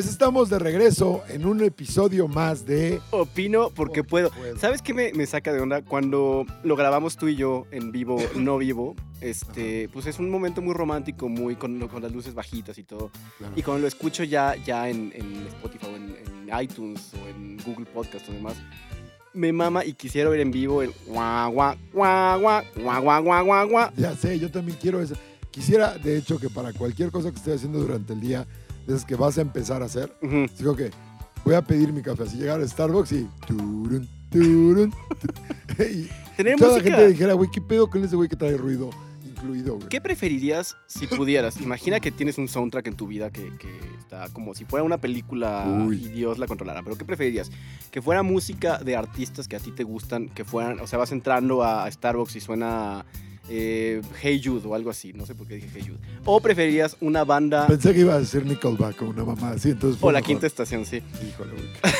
Pues estamos de regreso en un episodio más de... Opino porque, puedo. ¿Sabes qué me, me, saca de onda? Cuando lo grabamos tú y yo en vivo, no vivo, este, pues es un momento muy romántico, muy con, con las luces bajitas y todo. Y cuando lo escucho ya, ya en, Spotify o en, en, iTunes o en Google Podcast o demás, me mama y quisiera oír en vivo el guau, guau, guau, guau, guau, guau, guau, guau. Ya sé, yo también quiero eso. Quisiera, de hecho, que para cualquier cosa que esté haciendo durante el día de esas que vas a empezar a hacer, Ujú. digo que voy a pedir mi café. Así llegar a Starbucks y... turun, turun, tu- y Tener toda la gente dijera, güey, ¿qué pedo con ese güey que trae ruido incluido, güey? ¿Qué preferirías si pudieras? Imagina que tienes un soundtrack en tu vida que, que está como si fuera una película Uy. y Dios la controlara. Pero ¿qué preferirías? Que fuera música de artistas que a ti te gustan, que fueran, o sea, vas entrando a Starbucks y suena eh, Hey Jude o algo así. No sé por qué dije Hey Jude. O preferirías una banda Pensé que iba a decir Nickelback o una mamá así, entonces o la mejor. quinta estación, sí. Híjole, güey.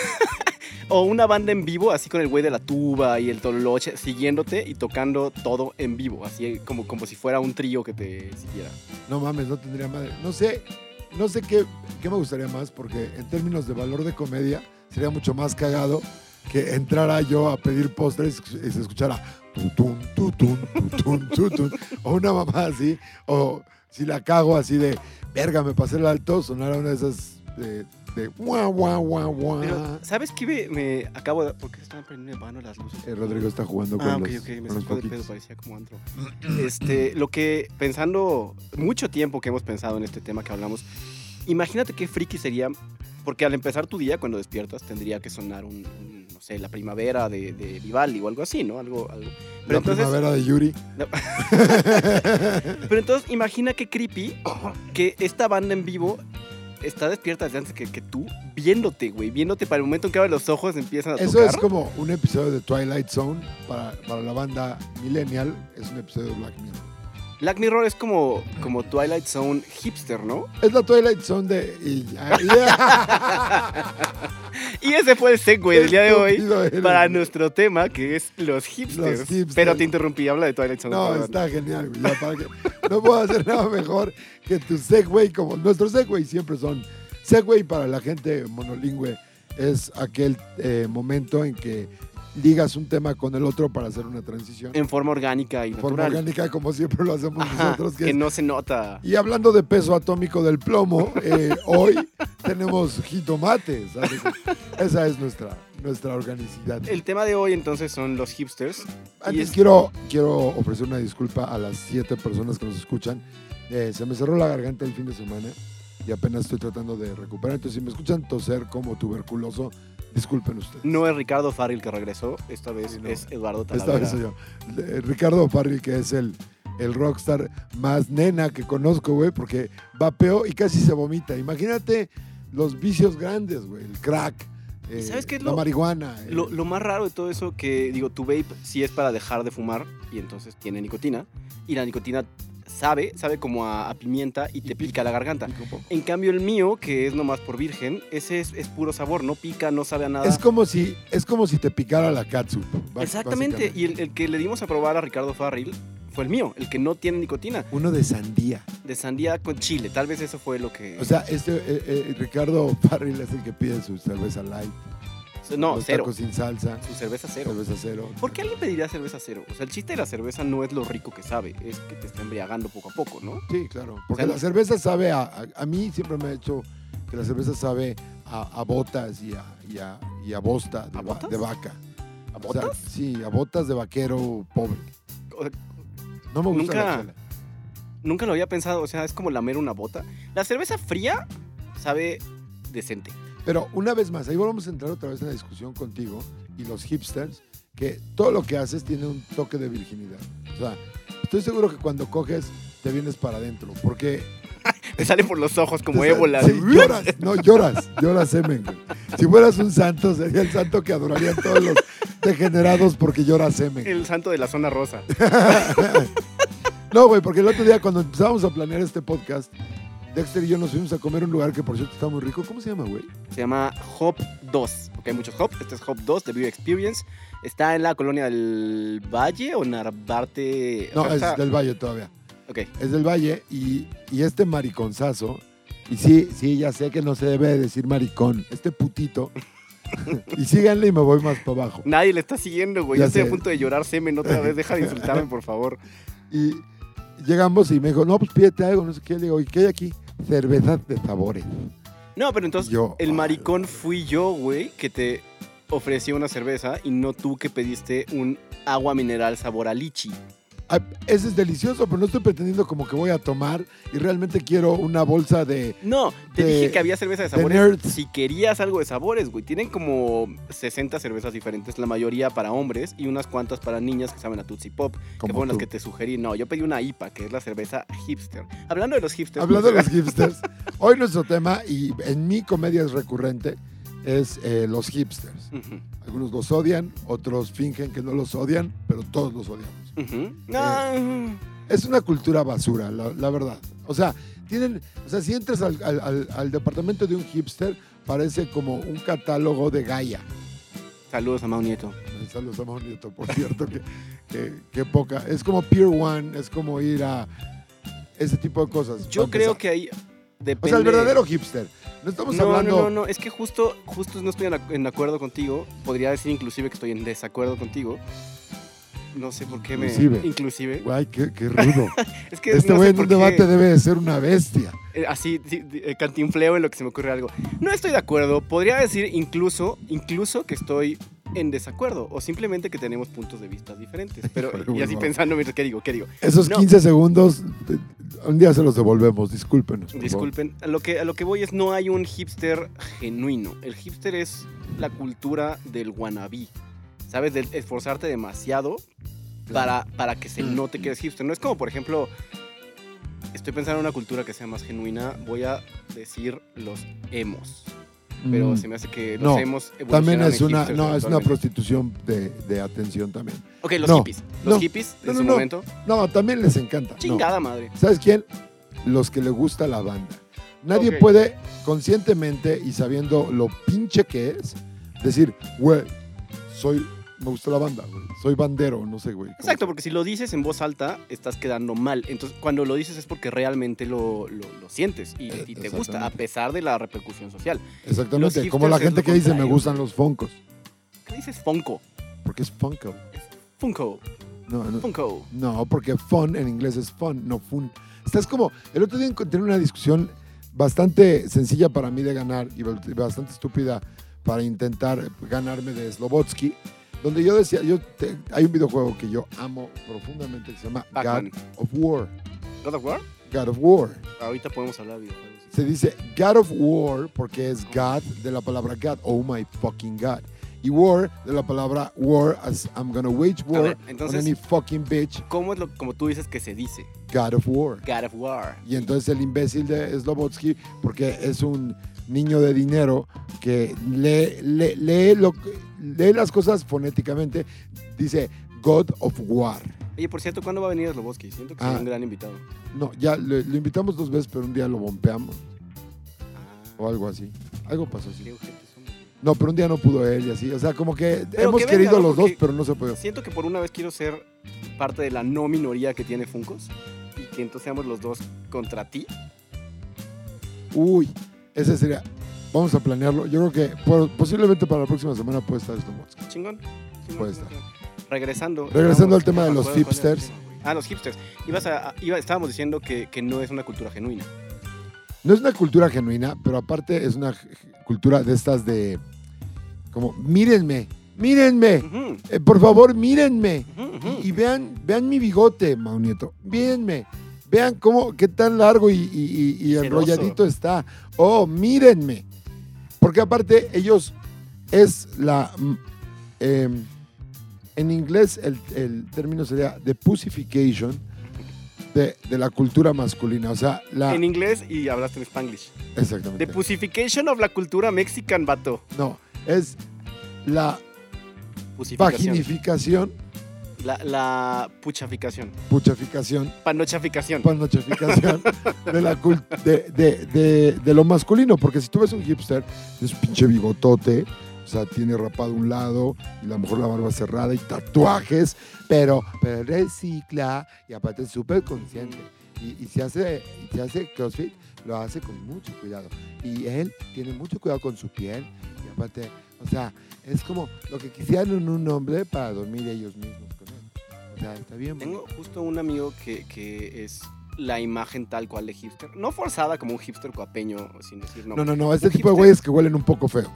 O una banda en vivo, así con el güey de la tuba y el toloche, siguiéndote y tocando todo en vivo, así como, como si fuera un trío que te siguiera. No mames, no tendría madre. No sé, no sé qué, qué me gustaría más, porque en términos de valor de comedia, sería mucho más cagado que entrara yo a pedir postres y se escuchara tutun, tutun, tutun, tutun, o una mamá así, o si la cago así de, verga, me pasé el alto, sonara una de esas de, de guau, guau, guau, guau. Pero, ¿sabes qué me, me acabo de...? ¿Por qué estaban prendiendo en vano las luces? Eh, Rodrigo está jugando con Ah, ok, los, ok, me sacó de pedo, parecía como antro. Este, lo que, pensando, mucho tiempo que hemos pensado en este tema que hablamos, imagínate qué friki sería, porque al empezar tu día, cuando despiertas, tendría que sonar un, un, sé, la primavera de, de Vivaldi o algo así, ¿no? Algo, algo. Pero La entonces, primavera de Yuri. pero entonces, imagina qué creepy que esta banda en vivo está despierta desde antes que, que tú, viéndote, güey, viéndote para el momento en que abres los ojos empiezan a Eso tocar. es como un episodio de Twilight Zone para, para la banda Millennial. Es un episodio de Black Mirror. Black Mirror es como, como Twilight Zone hipster, ¿no? Es la Twilight Zone de. y ya-. Y ese fue el segue del día de hoy para nuestro tema, que es los hipsters. Los hipsters. Pero te interrumpí, habla de Twilight Zone. No, está genial, no puedo hacer nada mejor que tu Segway. Como nuestros Segway siempre son. Segway para la gente monolingüe es aquel eh, momento en que ligas un tema con el otro para hacer una transición. En forma orgánica y forma natural. orgánica, como siempre lo hacemos Ajá, nosotros. que que es- no se nota. Y hablando de peso atómico del plomo, eh, hoy tenemos jitomates. ¿sabes? Esa es nuestra, nuestra organicidad. El tema de hoy entonces son los hipsters. Antes es- quiero, quiero ofrecer una disculpa a las siete personas que nos escuchan. Eh, se me cerró la garganta el fin de semana y apenas estoy tratando de recuperar. Entonces, si me escuchan toser como tuberculoso, disculpen ustedes. No es Ricardo Farril que regresó, esta vez Sí, no. es Eduardo Esta Talavera. vez soy yo. Eh, Ricardo Farril, que es el, el rockstar más nena que conozco, güey, porque vapeó y casi se vomita. Imagínate los vicios grandes, güey. El crack, ¿Y eh, sabes qué es la lo- marihuana. eh, Lo, lo más raro de todo eso que, digo, tu vape sí es para dejar de fumar y entonces tiene nicotina. Y la nicotina sabe, sabe como a, a pimienta y te pica la garganta. En cambio el mío, que es nomás por virgen, ese es, es puro sabor, no pica, no sabe a nada. Es como si, es como si te picara la bas- Exactamente, y el, el que le dimos a probar a Ricardo Farril fue el mío, el que no tiene nicotina, Uno de sandía. de sandía con chile. Tal vez eso fue lo que... O sea, este eh, eh, Ricardo Farril es el que pide su cerveza light. No, los cero. tacos sin salsa. Su cerveza cero. Cerveza cero. ¿Por qué alguien pediría cerveza cero? O sea, el chiste de la cerveza no es lo rico que sabe, es que te está embriagando poco a poco, ¿no? Sí, claro. Porque O sea, la cerveza sabe a, a. a mí siempre me ha hecho que la cerveza sabe a, a botas y a, y a, y bosta de, vaca. ¿A O sea, botas? sí, a botas de vaquero pobre. No me gusta la Nunca- chela. Nunca lo había pensado, o sea, es como lamer una bota. La cerveza fría sabe decente. Pero una vez más, ahí volvemos a entrar otra vez en la discusión contigo y los hipsters, que todo lo que haces tiene un toque de virginidad. O sea, estoy seguro que cuando coges te vienes para adentro, porque Te sale por los ojos como ébola. Sí, lloras, no lloras, lloras semen. güey. Si fueras un santo, sería el santo que adorarían todos los degenerados porque llora semen. El santo de la zona rosa. No, güey, porque el otro día cuando empezábamos a planear este podcast, Dexter y yo nos fuimos a comer a un lugar que por cierto está muy rico. ¿Cómo se llama, güey? Se llama Hop 2, porque hay muchos Hop. Este es Hop 2 de View Experience. Está en la colonia del Valle o Narvarte. o No, sea, es está- del Valle todavía. Ok. Es del Valle y, y este mariconzazo Y sí, sí, ya sé que no se debe decir maricón. Este putito. y síganle y me voy más para abajo. Nadie le está siguiendo, güey. Ya Yo estoy sé. a punto de llorar semen otra vez. Deja de insultarme, por favor. Y llegamos y me dijo, no, pues pídete algo, no sé qué. Le digo, ¿y qué hay aquí? Cervezas de sabores. No, pero entonces Yo, el ah, maricón fui yo, güey, que te ofrecí una cerveza y no tú que pediste un agua mineral sabor a lichi. Ese es delicioso, pero no estoy pretendiendo como que voy a tomar y realmente quiero una bolsa de... No, te De- dije que había cerveza de sabores. Si querías algo de sabores, güey. Tienen como 60 cervezas diferentes, la mayoría para hombres y unas cuantas para niñas que saben a Tootsie Pop, que fueron las que te sugerí. No, yo pedí una IPA, que es la cerveza hipster. Hablando de los hipsters. Hablando de los hipsters, hoy nuestro tema, y en mi comedia es recurrente, es eh, los hipsters. Algunos los odian, otros fingen que no los odian, pero todos los odiamos. ujú. No, Es una cultura basura, la, la verdad. O sea, tienen, o sea, si entras al, al- departamento de un hipster, parece como un catálogo de Gaia. Saludos a Mau Nieto. Saludos a Mau Nieto, por cierto, que, que, que poca. Es como Pier One, es como ir a ese tipo de cosas. Yo creo empezar. que ahí depende. O sea, el verdadero hipster. No estamos no, hablando. no, no, no, es que justo, justo no estoy en, ac- en acuerdo contigo. Podría decir inclusive que estoy en desacuerdo contigo. No sé por qué me... Inclusive. Inclusive. Guay, qué, qué rudo. Es que este güey en un qué, debate debe de ser una bestia. eh, así sí, eh, cantinfleo en lo que se me ocurre algo. No estoy de acuerdo. Podría decir incluso, incluso que estoy en desacuerdo. O simplemente que tenemos puntos de vista diferentes. Pero, y así no. pensando, mientras, ¿qué digo? ¿Qué digo? Esos No. 15 segundos, un día se los devolvemos, discúlpenos. Disculpen, a lo, que, a lo que voy es no hay un hipster genuino. El hipster es la cultura del wannabe. ¿Sabes? Del esforzarte demasiado para, para que se note que eres hipster. No es como, por ejemplo, estoy pensando en una cultura que sea más genuina. Voy a decir los emos. Pero Mm. se me hace que los No, emos También es una, no, es una prostitución de, de atención también. Ok, los No, hippies. Los no, hippies, en su momento. No, también les encanta. Chingada madre. ¿Sabes quién? Los que le gusta la banda. Nadie puede conscientemente y sabiendo lo pinche que es, decir, güey, soy, me gusta la banda, güey. Soy bandero, no sé, güey. ¿Cómo Exacto, porque si lo dices en voz alta, estás quedando mal. Entonces, cuando lo dices es porque realmente lo, lo- lo sientes y, Eh, y te gusta, a pesar de la repercusión social. Exactamente, como la gente que dice, me gustan los funkos, ¿Qué dices Funko? porque es funko. Funko, No, no, Funko. no, porque fun en inglés es fun, no fun. Estás como, el otro día encontré una discusión bastante sencilla para mí de ganar y bastante estúpida para intentar ganarme de Slobotsky, donde yo decía, yo te- hay un videojuego que yo amo profundamente que se llama God of War. ¿God of War? God of War. Ahorita podemos hablar de videojuegos. Se dice God of War porque es God de la palabra God, oh my fucking God. Y war de la palabra war, as I'm gonna wage war ver, on entonces, any fucking bitch, ¿cómo es lo como tú dices que se dice? God of War. God of War. Y entonces el imbécil de Slobotsky, porque es un niño de dinero que lee, lee, lee, lo, que- lee las cosas fonéticamente, dice God of War. Oye, por cierto, ¿cuándo va a venir Slobodsky? Siento que Ah. es un gran invitado. No, ya lo, lo invitamos dos veces, pero un día lo bompeamos Ah, o algo así. Algo pasó así. No, pero un día no pudo él y así. O sea, como que Pero hemos que venga, querido ¿no? los dos, pero no se puede. Siento que por una vez quiero ser parte de la no minoría que tiene Funkos y que entonces seamos los dos contra ti. Uy, ese sería. Vamos a planearlo. Yo creo que por- posiblemente para la próxima semana puede estar Slobotsky. Chingón. chingón, Puede estar. Regresando. Regresando al tema de los hipsters. Ah, los hipsters. Ibas a, iba- estábamos diciendo que, que no es una cultura genuina. No es una cultura genuina, pero aparte es una cultura de estas de. Como, mírenme, mírenme, eh, por favor, mírenme. Y, y vean, vean mi bigote, Mau Nieto. Mírenme. Vean cómo, qué tan largo y, enrolladito está. Oh, mírenme. Porque aparte, ellos es la. em, en inglés, el, el término sería the pussification de, de la cultura masculina. O sea, la. En inglés y hablaste en Spanglish. exactamente. The pussification of la cultura mexican, vato. no, es la Pusificación. La, la puchaficación. puchaficación, Panochaficación. panochaficación de, la cul- de, de- de- de lo masculino. Porque si tú ves un hipster, es un pinche bigotote, o sea, tiene rapado un lado y a lo mejor la barba cerrada y tatuajes, pero, pero recicla y aparte es súper consciente. Y, y si hace, si hace CrossFit, lo hace con mucho cuidado. Y él tiene mucho cuidado con su piel. Y aparte, o sea, es como lo que quisieran en un hombre para dormir ellos mismos sea, está bien. Tengo justo un amigo que, que es la imagen tal cual de hipster. No forzada como un hipster coapeño, sin decir No, nombre. no, no, este tipo de güeyes que huelen un poco feo.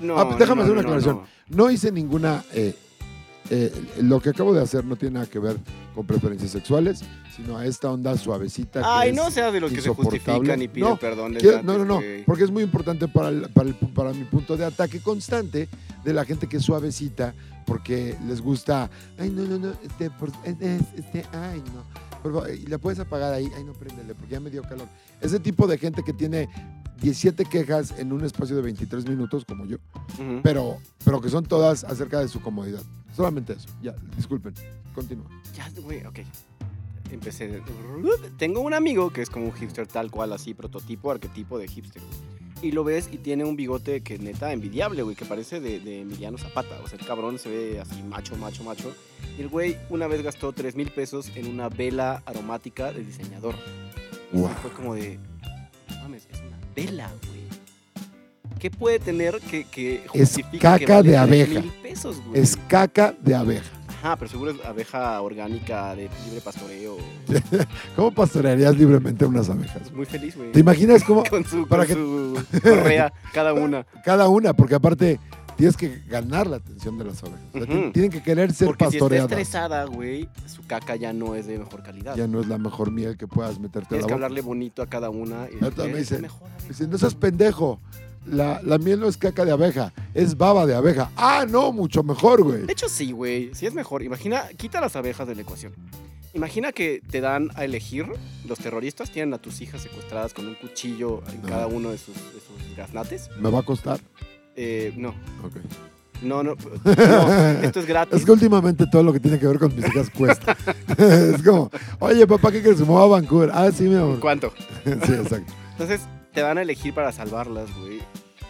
No, Ah, pues déjame no, hacer una no, no, aclaración. no. No hice ninguna... eh, eh, lo que acabo de hacer no tiene nada que ver con preferencias sexuales, sino a esta onda suavecita. Ay, no seas de los que se justifican y piden No, perdón. Quiero- no, no, no, porque es muy importante para, el- para, el- para mi punto de ataque constante de la gente que es suavecita, porque les gusta, ay, no, no, no, este, por- este, este, ay, no, por favor, y la puedes apagar ahí, ay, no, préndele, porque ya me dio calor. Ese tipo de gente que tiene 17 quejas en un espacio de 23 minutos, como yo, pero, pero que son todas acerca de su comodidad. Solamente eso, ya, disculpen, continúa. Ya, güey, ok. Empecé. Tengo un amigo que es como un hipster tal cual, así, prototipo, arquetipo de hipster. Y lo ves y tiene un bigote que neta envidiable, güey, que parece de, de Emiliano Zapata. O sea, el cabrón se ve así macho, macho, macho. Y el güey una vez gastó 3 mil pesos en una vela aromática de diseñador. Y Wow. fue como de. "No Mames, es una vela, güey. ¿Qué puede tener que, que Es caca que vale de 3 abeja. pesos, güey? Es caca de abeja. Ajá, pero seguro es abeja orgánica de libre pastoreo. ¿Cómo pastorearías libremente unas abejas? Muy feliz, güey. ¿Te imaginas cómo Con su, para con que- su correa, cada una. cada una? Porque aparte tienes que ganar la atención de las abejas. O sea, Tienen que querer ser Porque si está pastoreadas. estresada, güey, su caca ya no es de mejor calidad. ya no es la mejor miel que puedas meterte a Tienes la que hablarle bonito a cada una. Y decirle, también "Eres la dice- mejor abeja". Dicen, no seas pendejo. La, la miel no es caca de abeja, es baba de abeja. Ah, no, mucho mejor, güey. De hecho, sí, güey. Sí es mejor. Imagina, quita las abejas de la ecuación. Imagina que te dan a elegir, los terroristas tienen a tus hijas secuestradas con un cuchillo en cada uno de sus, de sus gaznates. ¿Me va a costar? Eh, no, Ok. no, no, no, esto es gratis. Es que últimamente todo lo que tiene que ver con mis hijas cuesta. es como, oye, papá, ¿qué quieres? Me voy a Vancouver. Ah, sí, mi amor. ¿Cuánto? sí, exacto. Entonces, te van a elegir para salvarlas, güey.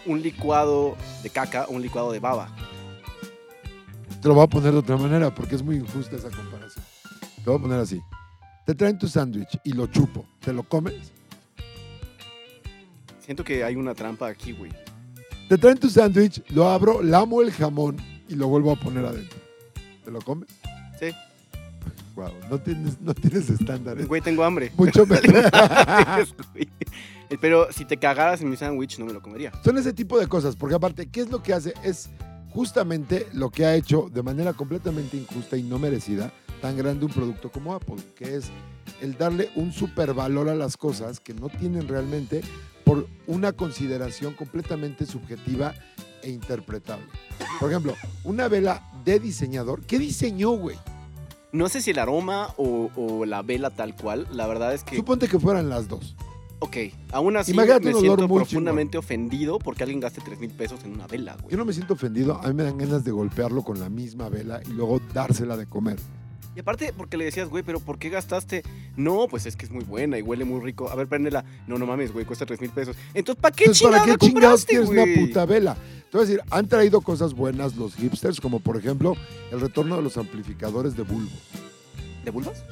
Un licuado de caca o un licuado de baba. Te lo voy a poner de otra manera porque es muy injusta esa comparación. Te voy a poner así. Te traen tu sándwich y lo chupo. ¿Te lo comes? Siento que hay una trampa aquí, güey. Te traen tu sándwich, lo abro, lamo el jamón y lo vuelvo a poner adentro. ¿Te lo comes? Sí. Wow, no tienes, no tienes estándares. Güey, tengo hambre. Mucho mejor. Güey. Pero si te cagaras en mi sándwich, no me lo comería. Son ese tipo de cosas, porque aparte, ¿qué es lo que hace? Es justamente lo que ha hecho de manera completamente injusta y no merecida tan grande un producto como Apple, que es el darle un supervalor a las cosas que no tienen realmente por una consideración completamente subjetiva e interpretable. Por ejemplo, una vela de diseñador, ¿qué diseñó, güey? No sé si el aroma o, o la vela tal cual. La verdad es que, Suponte que fueran las dos. ok, aún así Imagínate me un olor siento muy profundamente ofendido porque alguien gaste 3 mil pesos en una vela, güey. Yo no me siento ofendido, a mí me dan ganas de golpearlo con la misma vela y luego dársela de comer. Y aparte, porque le decías, güey, pero ¿por qué gastaste? No, pues es que es muy buena y huele muy rico. A ver, préndela. No, no mames, güey, cuesta 3 mil pesos. Entonces, ¿para qué Entonces, ¿para qué chingados quieres una puta vela? A decir, han traído cosas buenas los hipsters, como por ejemplo el retorno de los amplificadores de bulbos. ¿De vulvas?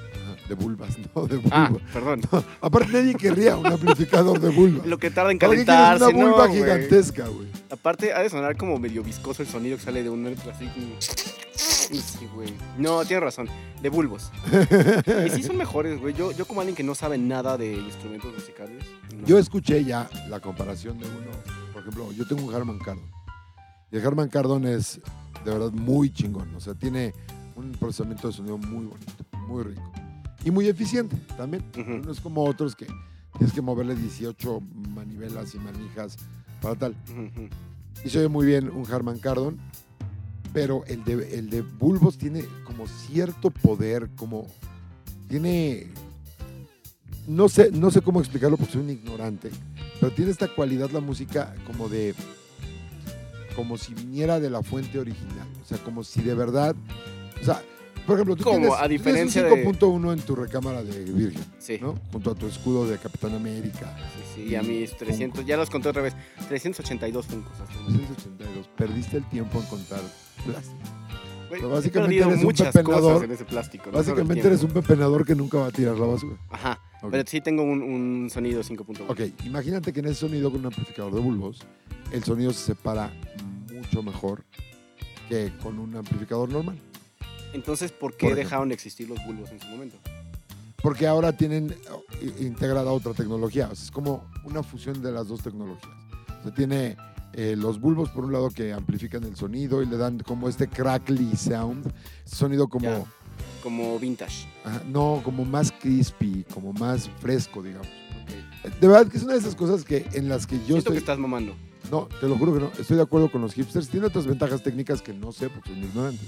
De bulbas, no de bulbos. Ah, perdón. Aparte nadie querría un amplificador de bulbas. Lo que tarda en ¿Para qué calentarse, una no, güey. gigantesca, güey? Aparte, ha de sonar como medio viscoso el sonido que sale de un así. Sí, güey. No, tienes razón. De bulbos. Y sí son mejores, güey. Yo, yo como alguien que no sabe nada de instrumentos musicales. no. Yo escuché ya la comparación de uno, por ejemplo, yo tengo un Harman Kardon. Y el Harman Kardon es de verdad muy chingón. O sea, tiene un procesamiento de sonido muy bonito, muy rico. Y muy eficiente también. No es como otros que tienes que moverle 18 manivelas y manijas para tal. Y se oye muy bien un Harman Kardon, pero el de, el de Bulbos tiene como cierto poder, como tiene, no sé, no sé cómo explicarlo porque soy un ignorante, pero tiene esta cualidad la música como de, como si viniera de la fuente original, o sea, como si de verdad, o sea, por ejemplo, tú Como, tienes, a tienes un de- 5.1 en tu recámara de Virgen, Sí, ¿no? Junto a tu escudo de Capitán América. sí, sí. Y a mis 300, ya los conté otra vez. 382 funcos. hasta el momento. 282. Perdiste el tiempo en contar plástico. Pero básicamente eres un pepenador. cosas en ese plástico. no Básicamente eres un pepenador que nunca va a tirar la basura. Ajá. Pero sí tengo un, un sonido 5.1. Ok, imagínate que en ese sonido con un amplificador de bulbos, el sonido se separa mucho mejor que con un amplificador normal. Entonces, ¿por qué Por dejaron de existir los bulbos en su momento? Porque ahora tienen i- integrada otra tecnología. O sea, es como una fusión de las dos tecnologías. O sea, tiene eh, los bulbos, por un lado, que amplifican el sonido y le dan como este crackly sound. Sonido como, Ya. Como vintage. ajá, no, como más crispy, como más fresco, digamos. De verdad que es una de esas cosas que en las que yo Siento estoy... que estás mamando. No, te lo juro que no. Estoy de acuerdo con los hipsters. Tiene otras ventajas técnicas que no sé porque soy ignorante.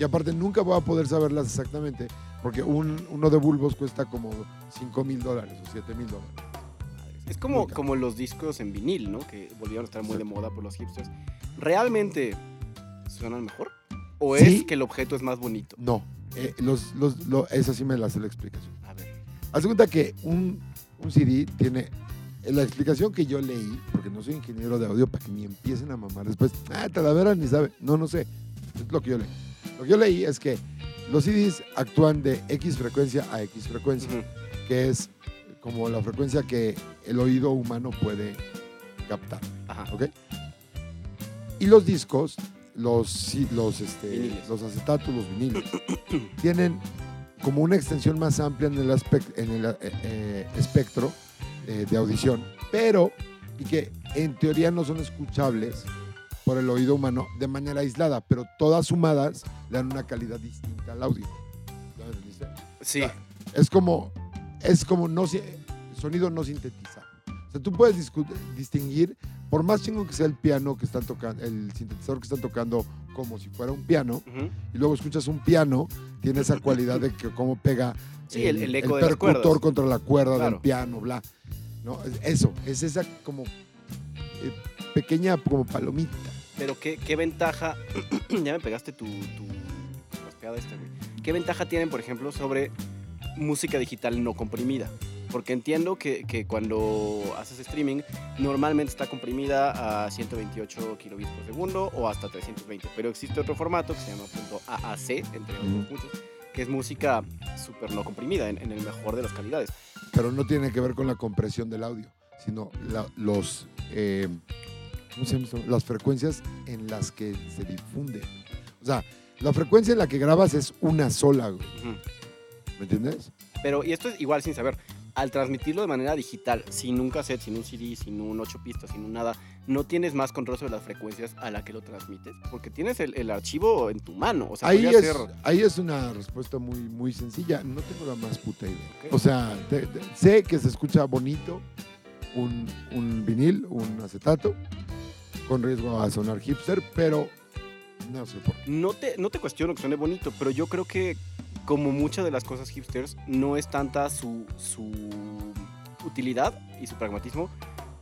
Y aparte nunca voy a poder saberlas exactamente porque un, uno de bulbos cuesta como 5 mil dólares o 7 mil dólares. Es como, como los discos en vinil, ¿no? Que volvieron a estar muy de moda por los hipsters. ¿Realmente suenan mejor? ¿O Sí. es que el objeto es más bonito? No, eh, los, los, lo- esa sí me la sé la explicación. A ver. Haz cuenta que un, un CD tiene... eh, La explicación que yo leí, porque no soy ingeniero de audio, para que ni empiecen a mamar después, ah, Talavera ni sabe. No, no sé. Es lo que yo leí. Lo que yo leí es que los CDs actúan de X frecuencia a X frecuencia. Que es como la frecuencia que el oído humano puede captar. Ajá. ¿ok? Y los discos, los, los, este, los acetatos, los viniles, tienen como una extensión más amplia en el, aspec- en el eh, eh, espectro eh, de audición, pero y que en teoría no son escuchables por el oído humano de manera aislada, pero todas sumadas le dan una calidad distinta al audio. Sí. Es como, es como no, sonido no sintetizado. O sea, tú puedes distinguir, por más chingo que sea el piano que están tocando, el sintetizador que están tocando como si fuera un piano, Ujú. y luego escuchas un piano, tiene esa cualidad de que cómo pega Sí, el- el eco de las percutor contra la cuerda del Claro. piano, bla. ¿No? Eso, es esa como eh, pequeña como palomita. Pero qué, qué ventaja. ya me pegaste tu, tu raspeada esta, güey. ¿Qué ventaja tienen, por ejemplo, sobre música digital no comprimida? Porque entiendo que, que cuando haces streaming, normalmente está comprimida a 128 kilobits por segundo o hasta 320. Pero existe otro formato que se llama punto .AAC, entre otros muchos, que es música súper no comprimida, en, en el mejor de las calidades. pero no tiene que ver con la compresión del audio, sino la- los, eh, ¿cómo se llama las frecuencias en las que se difunde. O sea, la frecuencia en la que grabas es una sola, güey, Ujú. ¿me entiendes? Pero, y esto es igual sin saber, al transmitirlo de manera digital, sin un cassette, sin un CD, sin un 8 pistas, sin un nada, no tienes más control sobre las frecuencias a la que lo transmites, porque tienes el, el archivo en tu mano. O sea, Ahí es, ser... ahí es una respuesta muy, muy sencilla. No tengo la más puta idea. Ok. O sea, te- te- sé que se escucha bonito un, un vinil, un acetato, con riesgo a sonar hipster, pero no sé por qué. No te, no te cuestiono que suene bonito, pero yo creo que como muchas de las cosas hipsters, no es tanta su, su utilidad y su pragmatismo,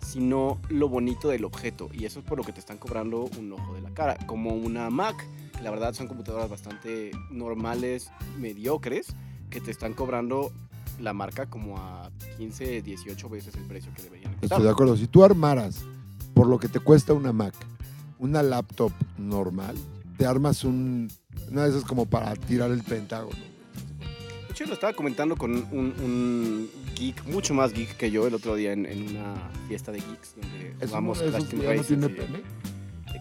sino lo bonito del objeto. Y eso es por lo que te están cobrando un ojo de la cara. Como una Mac, la verdad son computadoras bastante normales, mediocres, que te están cobrando la marca como a 15, 18 veces el precio que deberían Estoy de costar. acuerdo. Si tú armaras por lo que te cuesta una Mac, una laptop normal, te armas un, una de esas como para tirar el pentágono. De hecho, lo estaba comentando con un, un geek, mucho más geek que yo, el otro día en, en una fiesta de geeks donde jugamos Team ya no tiene.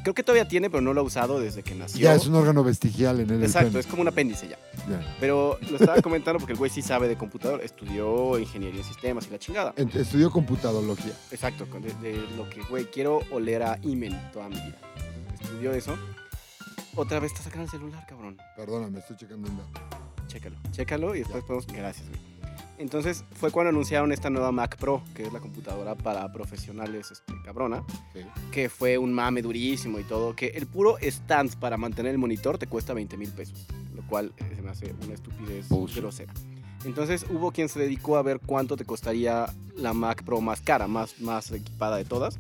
Creo que todavía tiene, pero no lo ha usado desde que nació. Ya es un órgano vestigial en él. el Exacto, pene. es como un apéndice ya. Ya. Pero lo estaba comentando porque el güey sí sabe de computador, estudió ingeniería en sistemas y la chingada. Estudió computadología. Exacto, de lo que, güey, quiero oler a Imen toda mi vida. Estudió eso. Otra vez está sacando el celular, cabrón. Perdóname, estoy checando un dato. Chécalo, chécalo y después podemos... Gracias, güey. Entonces fue cuando anunciaron esta nueva Mac Pro, que es la computadora para profesionales este, cabrona, Sí. que fue un mame durísimo y todo, que el puro stand para mantener el monitor te cuesta 20 mil pesos, lo cual eh, se me hace una estupidez Bullshit. grosera. Entonces hubo quien se dedicó a ver cuánto te costaría la Mac Pro más cara, más, más equipada de todas.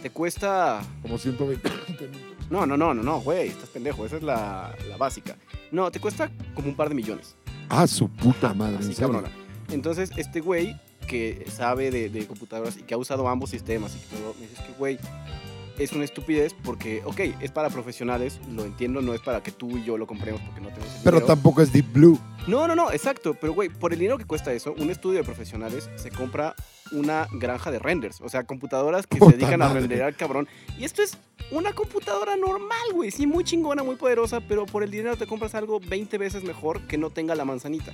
Te cuesta... Como 120 mil. No, no, no, no, no, güey, estás pendejo, esa es la, la básica. No, te cuesta como un par de millones. Ah, su puta madre. Así cabrona. Entonces, este güey que sabe de, de computadoras y que ha usado ambos sistemas y que todo, me dice "Es que, güey, es una estupidez porque, ok, es para profesionales, lo entiendo, no es para que tú y yo lo compremos porque no tenemos Pero dinero. tampoco es Deep Blue. No, no, no, exacto. Pero, güey, por el dinero que cuesta eso, un estudio de profesionales se compra una granja de renders. O sea, computadoras que Puta se dedican a renderar cabrón. Y esto es una computadora normal, güey. Sí, muy chingona, muy poderosa, pero por el dinero te compras algo 20 veces mejor que no tenga la manzanita.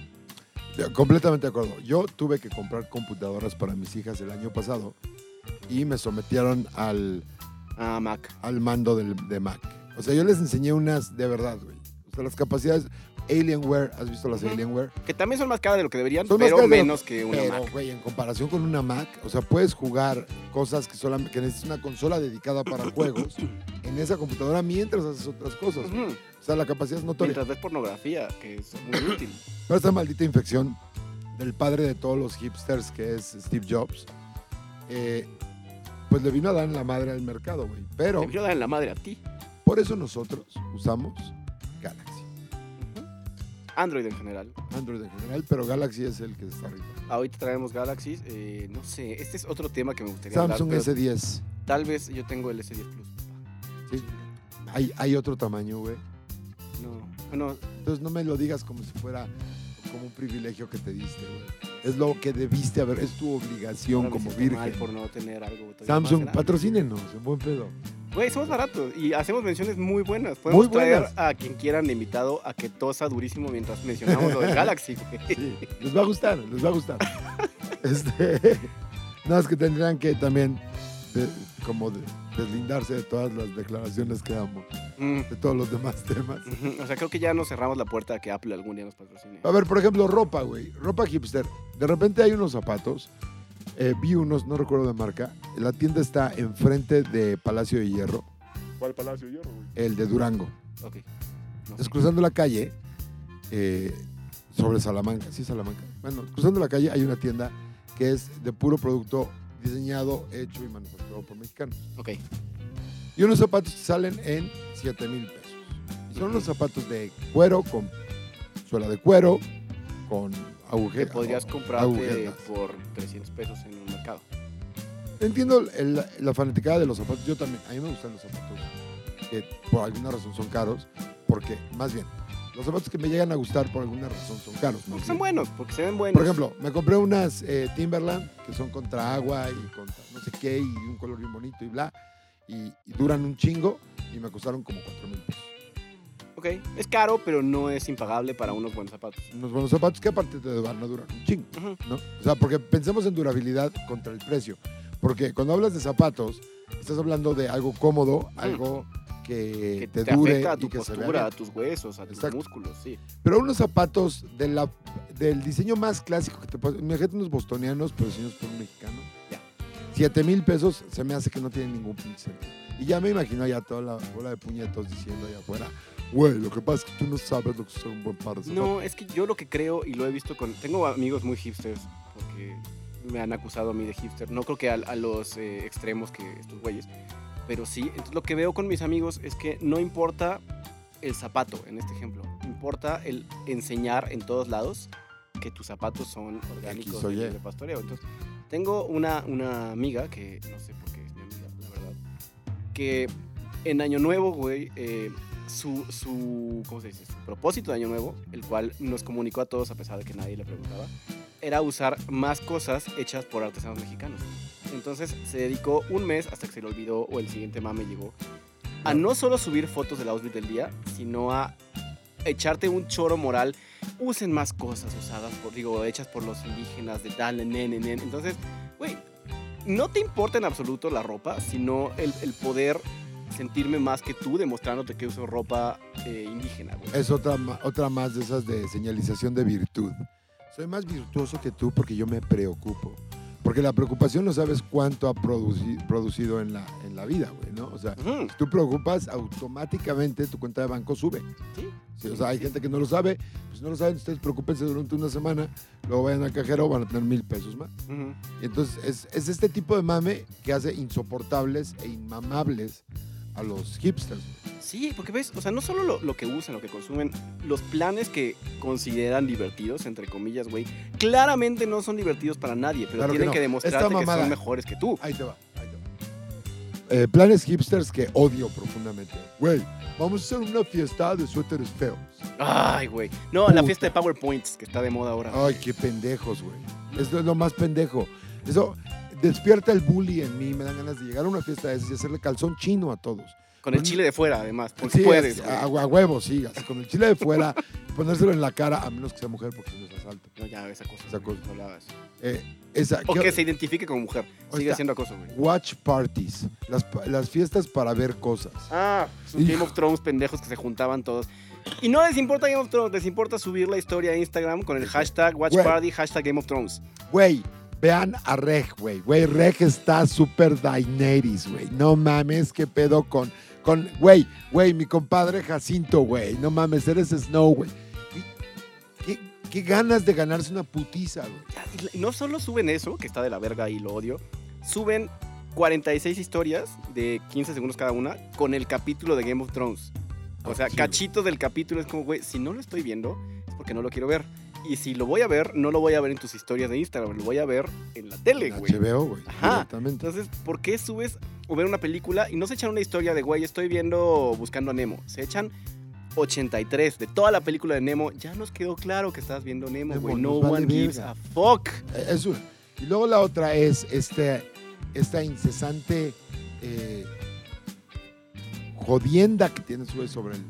Completamente de acuerdo. Yo tuve que comprar computadoras para mis hijas el año pasado y me sometieron al, Ah, Mac. al mando del, de Mac. O sea, yo les enseñé unas de verdad, güey. O sea, las capacidades Alienware, ¿has visto las. Alienware? Que también son más caras de lo que deberían, Son pero menos que una Pero, Mac. güey, en comparación con una Mac, o sea, puedes jugar cosas que solamente que necesitas una consola dedicada para juegos en esa computadora mientras haces otras cosas. O sea, la capacidad es notoria. Mientras ves pornografía, que es muy útil. Pero esta maldita infección del padre de todos los hipsters, que es Steve Jobs, eh, pues le vino a dar en la madre al mercado, güey. Pero Te quiero dar en la madre a ti. por eso nosotros usamos Galaxy. Android en general. Android en general, pero Galaxy es el que está arriba. Ahorita traemos Galaxies. eh, no sé, este es otro tema que me gustaría Samsung hablar. pero S10. Tal vez yo tengo el S10 Plus. Sí. Hay, hay otro tamaño, güey. No, Entonces no me lo digas como si fuera como un privilegio que te diste, güey. Es lo que debiste haber, es tu obligación como siento mal virgen. por no tener algo Samsung, patrocínenos, en buen pedo. Güey, somos baratos y hacemos menciones muy buenas. Podemos Muy traer buenas. a quien quieran invitado a que tosa durísimo mientras mencionamos lo del Galaxy, güey. Sí, les va a gustar, les va a gustar. Este, nada más que tendrían que también de- como de- deslindarse de todas las declaraciones que damos, Mm, de todos los demás temas. O sea, creo que ya nos cerramos la puerta a que Apple algún día nos patrocine. A ver, por ejemplo, ropa, güey. Ropa hipster. De repente hay unos zapatos. eh, vi unos, no recuerdo de marca. La tienda está enfrente de Palacio de Hierro, ¿Cuál Palacio de Hierro, güey? el de Durango. Ok. No Entonces, cruzando la calle, eh, sobre Salamanca, sí, Salamanca. Bueno, cruzando la calle hay una tienda que es de puro producto diseñado, hecho y manufacturado por mexicanos. Ok. Y unos zapatos que salen en 7 mil pesos. Son unos zapatos de cuero, con suela de cuero, con Que agujetas. podrías comprarte agujetas. por 300 pesos en un mercado. Entiendo el- la fanaticada de los zapatos. Yo también, a mí me gustan los zapatos que por alguna razón son caros, porque, más bien, los zapatos que me llegan a gustar por alguna razón son caros. Porque son buenos, porque se ven buenos. Por ejemplo, me compré unas eh, Timberland que son contra agua y contra no sé qué y un color bien bonito y bla. Y, y duran un chingo y me costaron como 4 mil pesos. Ok, es caro, pero no es impagable para unos buenos zapatos. Unos buenos zapatos que aparte te van a durar un chingo. ¿no? O sea, porque pensemos en durabilidad contra el precio. Porque cuando hablas de zapatos, estás hablando de algo cómodo, algo que, Que te, te, dure afecta a y tu que se vea postura, a bien. tus huesos, a tus músculos, sí. Pero unos zapatos de la, del diseño más clásico que te puedes... Imagínate unos bostonianos, pero diseñados por un mexicano. Ya. 7 mil pesos se me hace que no tienen ningún pinche sentido. Y ya me imagino ya toda la bola de puñetos diciendo allá afuera, güey, lo que pasa es que tú no sabes lo que es un buen par de zapatos. No, es que yo lo que creo y lo he visto con... Tengo amigos muy hipsters porque me han acusado a mí de hipster. No creo que a, a los eh, extremos que estos güeyes, pero sí. Entonces lo que veo con mis amigos es que no importa el zapato en este ejemplo. Importa el enseñar en todos lados que tus zapatos son orgánicos de libre pastoreo. Entonces, tengo una, una amiga que no sé por qué es mi amiga, la verdad, que en Año Nuevo, güey, eh, su, su, ¿cómo se dice? Su propósito de Año Nuevo, el cual nos comunicó a todos a pesar de que nadie le preguntaba, era usar más cosas hechas por artesanos mexicanos. Entonces se dedicó un mes hasta que se le olvidó o el siguiente mame llegó a no solo subir fotos del outfit del día, sino a echarte un choro moral. Usen más cosas usadas por, digo, hechas por los indígenas de tal, nen, nen. Entonces, güey, no te importa en absoluto la ropa, sino el, el poder sentirme más que tú demostrándote que uso ropa eh, indígena, güey. Es otra, otra más de esas de señalización de virtud. Soy más virtuoso que tú porque yo me preocupo. Porque la preocupación no sabes cuánto ha produci- producido en la, en la vida, güey, ¿no? O sea, si tú preocupas, automáticamente tu cuenta de banco sube. Sí. Sí, o sea, hay gente que no lo sabe, pues no lo saben, ustedes preocúpense durante una semana, luego vayan al cajero, van a tener mil pesos más. Y entonces es, es este tipo de mame que hace insoportables e inmamables a los hipsters. Sí, porque ves, o sea, no solo lo, lo que usan, lo que consumen, los planes que consideran divertidos, entre comillas, güey, claramente no son divertidos para nadie, pero Claro que tienen no. que, demostrarte son mejores que tú. Ahí te va, ahí te va. eh, planes hipsters que odio profundamente. Güey, vamos a hacer una fiesta de suéteres feos. Ay, güey. No, Puta. la fiesta de PowerPoints, que está de moda ahora. Ay, qué pendejos, güey. Esto es lo más pendejo. Eso despierta el bully en mí. Me dan ganas de llegar a una fiesta de esas y hacerle calzón chino a todos. Con el chile de fuera, además. Porque Sí, puedes, a, a huevo, sí. Así con el chile de fuera, ponérselo en la cara, a menos que sea mujer, porque eso es asalto. No, ya, esa cosa. Esa cosa. no. Eh, esa, O ¿qué- que se identifique como mujer. Sigue siendo acoso, güey. Watch parties. Las, fiestas para ver cosas. Ah, sus. Game of Thrones pendejos que se juntaban todos. Y no les importa Game of Thrones, les importa subir la historia a Instagram con el hashtag Watch. Party, hashtag Game of Thrones. Güey, vean a Reg, güey. Güey, Reg está súper Daenerys, güey. No mames, qué pedo con... con güey, güey, mi compadre Jacinto, güey. No mames, eres Snow, güey. ¿Qué, qué, ganas de ganarse una putiza, güey. No solo suben eso, que está de la verga y lo odio, suben 46 historias de 15 segundos cada una con el capítulo de Game of Thrones. O sea, cachitos del capítulo es como, güey, si no lo estoy viendo es porque no lo quiero ver. Y si lo voy a ver, no lo voy a ver en tus historias de Instagram, lo voy a ver en la tele, güey. HBO, güey. Ajá. Entonces, ¿por qué subes o ver una película y no se echan una historia de, güey, estoy viendo Buscando a Nemo? Se echan 83 de toda la película de Nemo. Ya nos quedó claro que estás viendo Nemo, güey. No vale one gives verga. a fuck. Eh, Es una. Y luego la otra es este, esta incesante eh, jodienda que tienes güey, sobre el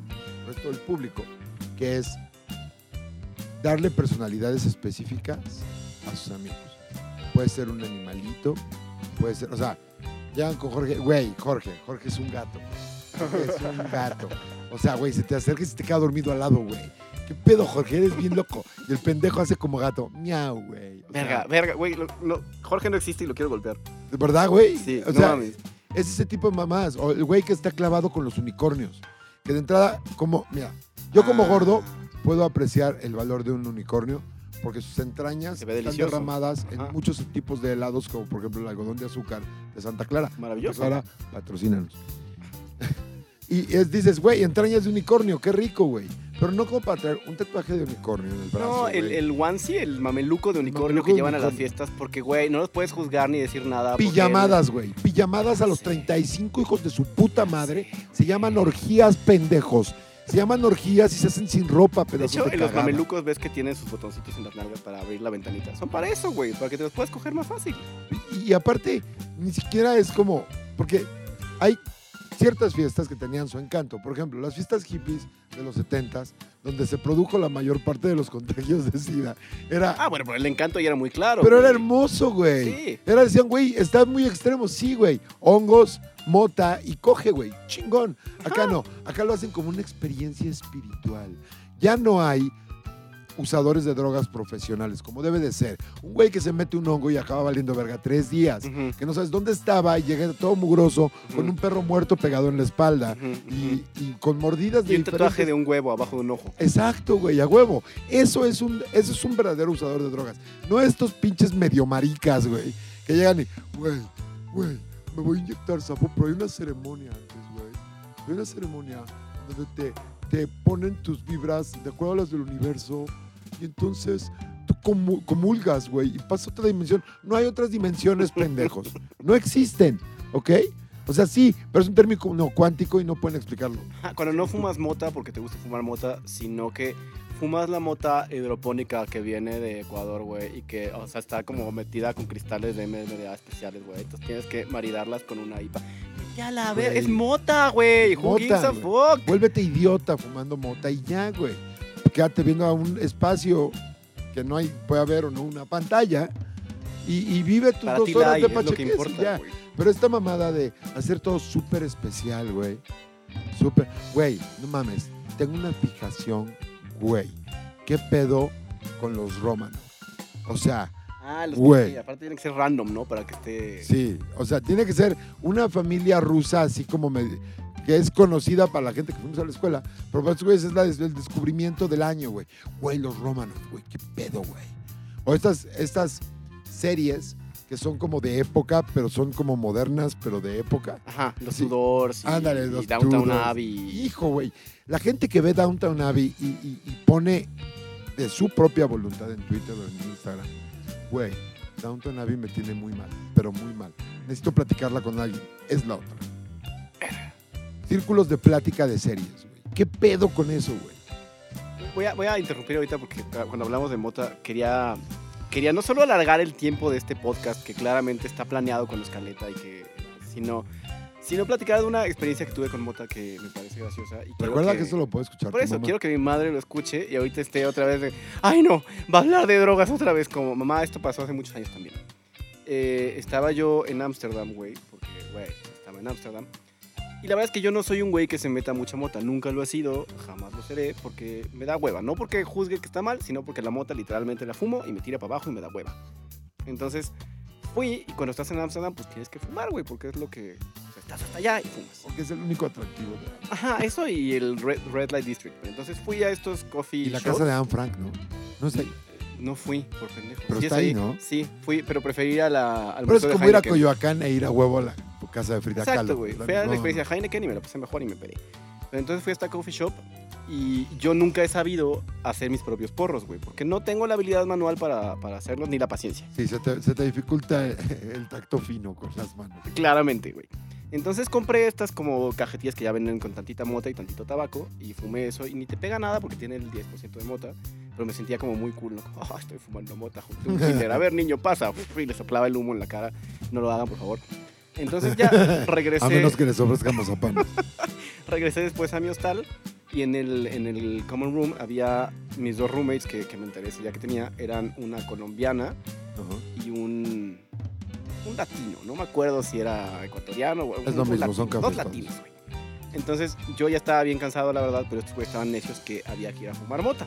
resto del público, que es darle personalidades específicas a sus amigos. Puede ser un animalito, puede ser, o sea, llegan con Jorge, güey, Jorge, Jorge es un gato. Jorge es un gato. O sea, güey, se te acerca y se te queda dormido al lado, güey. ¿Qué pedo, Jorge? Eres bien loco. Y el pendejo hace como gato. Miau, güey. O sea, Verga, verga, güey. lo- lo- Jorge no existe y lo quiero golpear. ¿De verdad, güey? Sí, o no sea, mames. es ese tipo de mamás. O el güey que está clavado con los unicornios. Que de entrada, como, mira, yo como Ah. gordo puedo apreciar el valor de un unicornio porque sus entrañas están delicioso. derramadas en muchos tipos de helados, como por ejemplo el algodón de azúcar de Santa Clara. Maravilloso. Santa Clara, patrocínanos. y es, dices, güey, entrañas de unicornio, qué rico, güey. Pero no como para traer un tatuaje de unicornio en el brazo. No, el, el onesie, el mameluco de unicornio mameluco que llevan a las fiestas, porque, güey, no los puedes juzgar ni decir nada. porque- Pijamadas, güey. Pijamadas a los Sí. 35 hijos de su puta madre. Se llaman orgías, pendejos. Se llaman orgías y se hacen sin ropa, De pedazos hecho, de en los mamelucos ves que tienen sus botoncitos en las nalgas para abrir la ventanita. Son para eso, güey, para que te los puedas coger más fácil. Y, y aparte, ni siquiera es como... Porque hay ciertas fiestas que tenían su encanto. Por ejemplo, las fiestas hippies de los 70s, donde se produjo la mayor parte de los contagios de SIDA. Era... Ah, bueno, pero el encanto ya era muy claro. pero era hermoso, güey. Sí. Era, decían, güey, está muy extremo. Sí, güey. Hongos, mota y coge, güey. Chingón. Acá no. Acá lo hacen como una experiencia espiritual. Ya no hay usadores de drogas profesionales, como debe de ser. Un güey que se mete un hongo y acaba valiendo verga tres días. Que no sabes dónde estaba y llega todo mugroso con un perro muerto pegado en la espalda y, y con mordidas de Y un tatuaje de un huevo abajo de un ojo. Exacto, güey, a huevo. Eso es un, eso es un verdadero usador de drogas. No estos pinches medio maricas, güey, que llegan y, güey, güey, me voy a inyectar sapo, pero hay una ceremonia antes, güey. Hay una ceremonia donde te, te ponen tus vibras de acuerdo a las del universo y entonces tú comu- comulgas, güey, y pasa otra dimensión. No hay otras dimensiones, pendejos. No existen, ¿ok? O sea, sí, pero es un término no, cuántico y no pueden explicarlo. Cuando no fumas mota porque te gusta fumar mota, sino que fumas la mota hidropónica que viene de Ecuador, güey, y que, o sea, está como metida con cristales de MDMA especiales, güey. Entonces tienes que maridarlas con una IPA. Ya la ver, es mota, güey. Who Mota, gives a güey. fuck? Vuélvete idiota fumando mota y ya, güey. Quédate viendo a un espacio que no hay, puede haber o no una pantalla y, y vive tus Para dos horas hay, de es lo que pachequez y importa, ya. Pero esta mamada de hacer todo súper especial, güey. Súper. Güey, no mames. Tengo una fijación, güey. ¿Qué pedo con los Romanov? O sea, Ah, los Güey. aparte tienen que ser random, ¿no? Para que esté... sí. O sea, tiene que ser una familia rusa así como me- que es conocida para la gente que fuimos a la escuela. Pero para estos güeyes es la el descubrimiento del año, güey. Güey, los Romanov, güey. ¿Qué pedo, güey? O estas, estas series que son como de época, pero son como modernas, pero de época. Ajá, los Sí. Tudors y, Ándale, y los Downtown Tudors. Abbey. Hijo, güey. La gente que ve Downtown Abbey y, y- y pone de su propia voluntad en Twitter o en Instagram, güey, Downtown Abbey me tiene muy mal, pero muy mal. Necesito platicarla con alguien. Es la otra. Círculos de plática de series, güey. ¿Qué pedo con eso, güey? Voy a, voy a interrumpir ahorita porque cuando hablamos de mota quería, quería no solo alargar el tiempo de este podcast, que claramente está planeado con escaleta y que, sino, sino platicar de una experiencia que tuve con mota que me parece graciosa. Y Recuerda que, eso lo puede escuchar Por eso, mamá. quiero que mi madre lo escuche y ahorita esté otra vez de, ay no, va a hablar de drogas otra vez, como mamá, esto pasó hace muchos años también. Eh, estaba yo en Ámsterdam, güey, porque, güey, estaba en Ámsterdam. Y la verdad es que yo no soy un güey que se meta mucha mota, nunca lo he sido, jamás lo seré, porque me da hueva. No porque juzgue que está mal, sino porque la mota literalmente la fumo y me tira para abajo y me da hueva. Entonces fui y cuando estás en Ámsterdam, pues tienes que fumar, güey, porque es lo que... o sea, estás hasta allá y fumas. Porque es el único atractivo. de- Ajá, eso y el Red, Red Light District. Entonces fui a estos coffee Y la shops. casa de Anne Frank, ¿no? No sé. No fui, por pendejo. Pero Sí, está es ahí, ¿no? Sí, fui, pero preferí ir a la, al Pero es museo de como ir a. Coyoacán e ir a huevo a la casa de Frida Kahlo. Exacto, güey. Fui a la experiencia Heineken y me la pasé mejor y me pedí. Entonces fui a esta coffee shop y yo nunca he sabido hacer mis propios porros, güey. Porque no tengo la habilidad manual para, para hacerlos ni la paciencia. Sí, se te, se te dificulta el tacto fino con las manos. Claramente, güey. Entonces compré estas como cajetillas que ya venden con tantita mota y tantito tabaco y fumé eso y ni te pega nada porque tiene el 10% de mota, pero me sentía como muy cool, ¿no? Como, "Ah, estoy fumando mota junto a un. A ver, niño, pasa. Y le soplaba el humo en la cara. No lo hagan, por favor. Entonces ya regresé, A menos que les ofrezcan mazapán. regresé después a mi hostal y en el, en el common room había mis dos roommates que, que me enteré ese día que tenía. Eran una colombiana y un, un latino. No me acuerdo si era ecuatoriano o Es lo mismo, latino, son Dos cafés, latinos, güey. Entonces yo ya estaba bien cansado, la verdad, pero estos güeyes estaban necios que había que ir a fumar mota.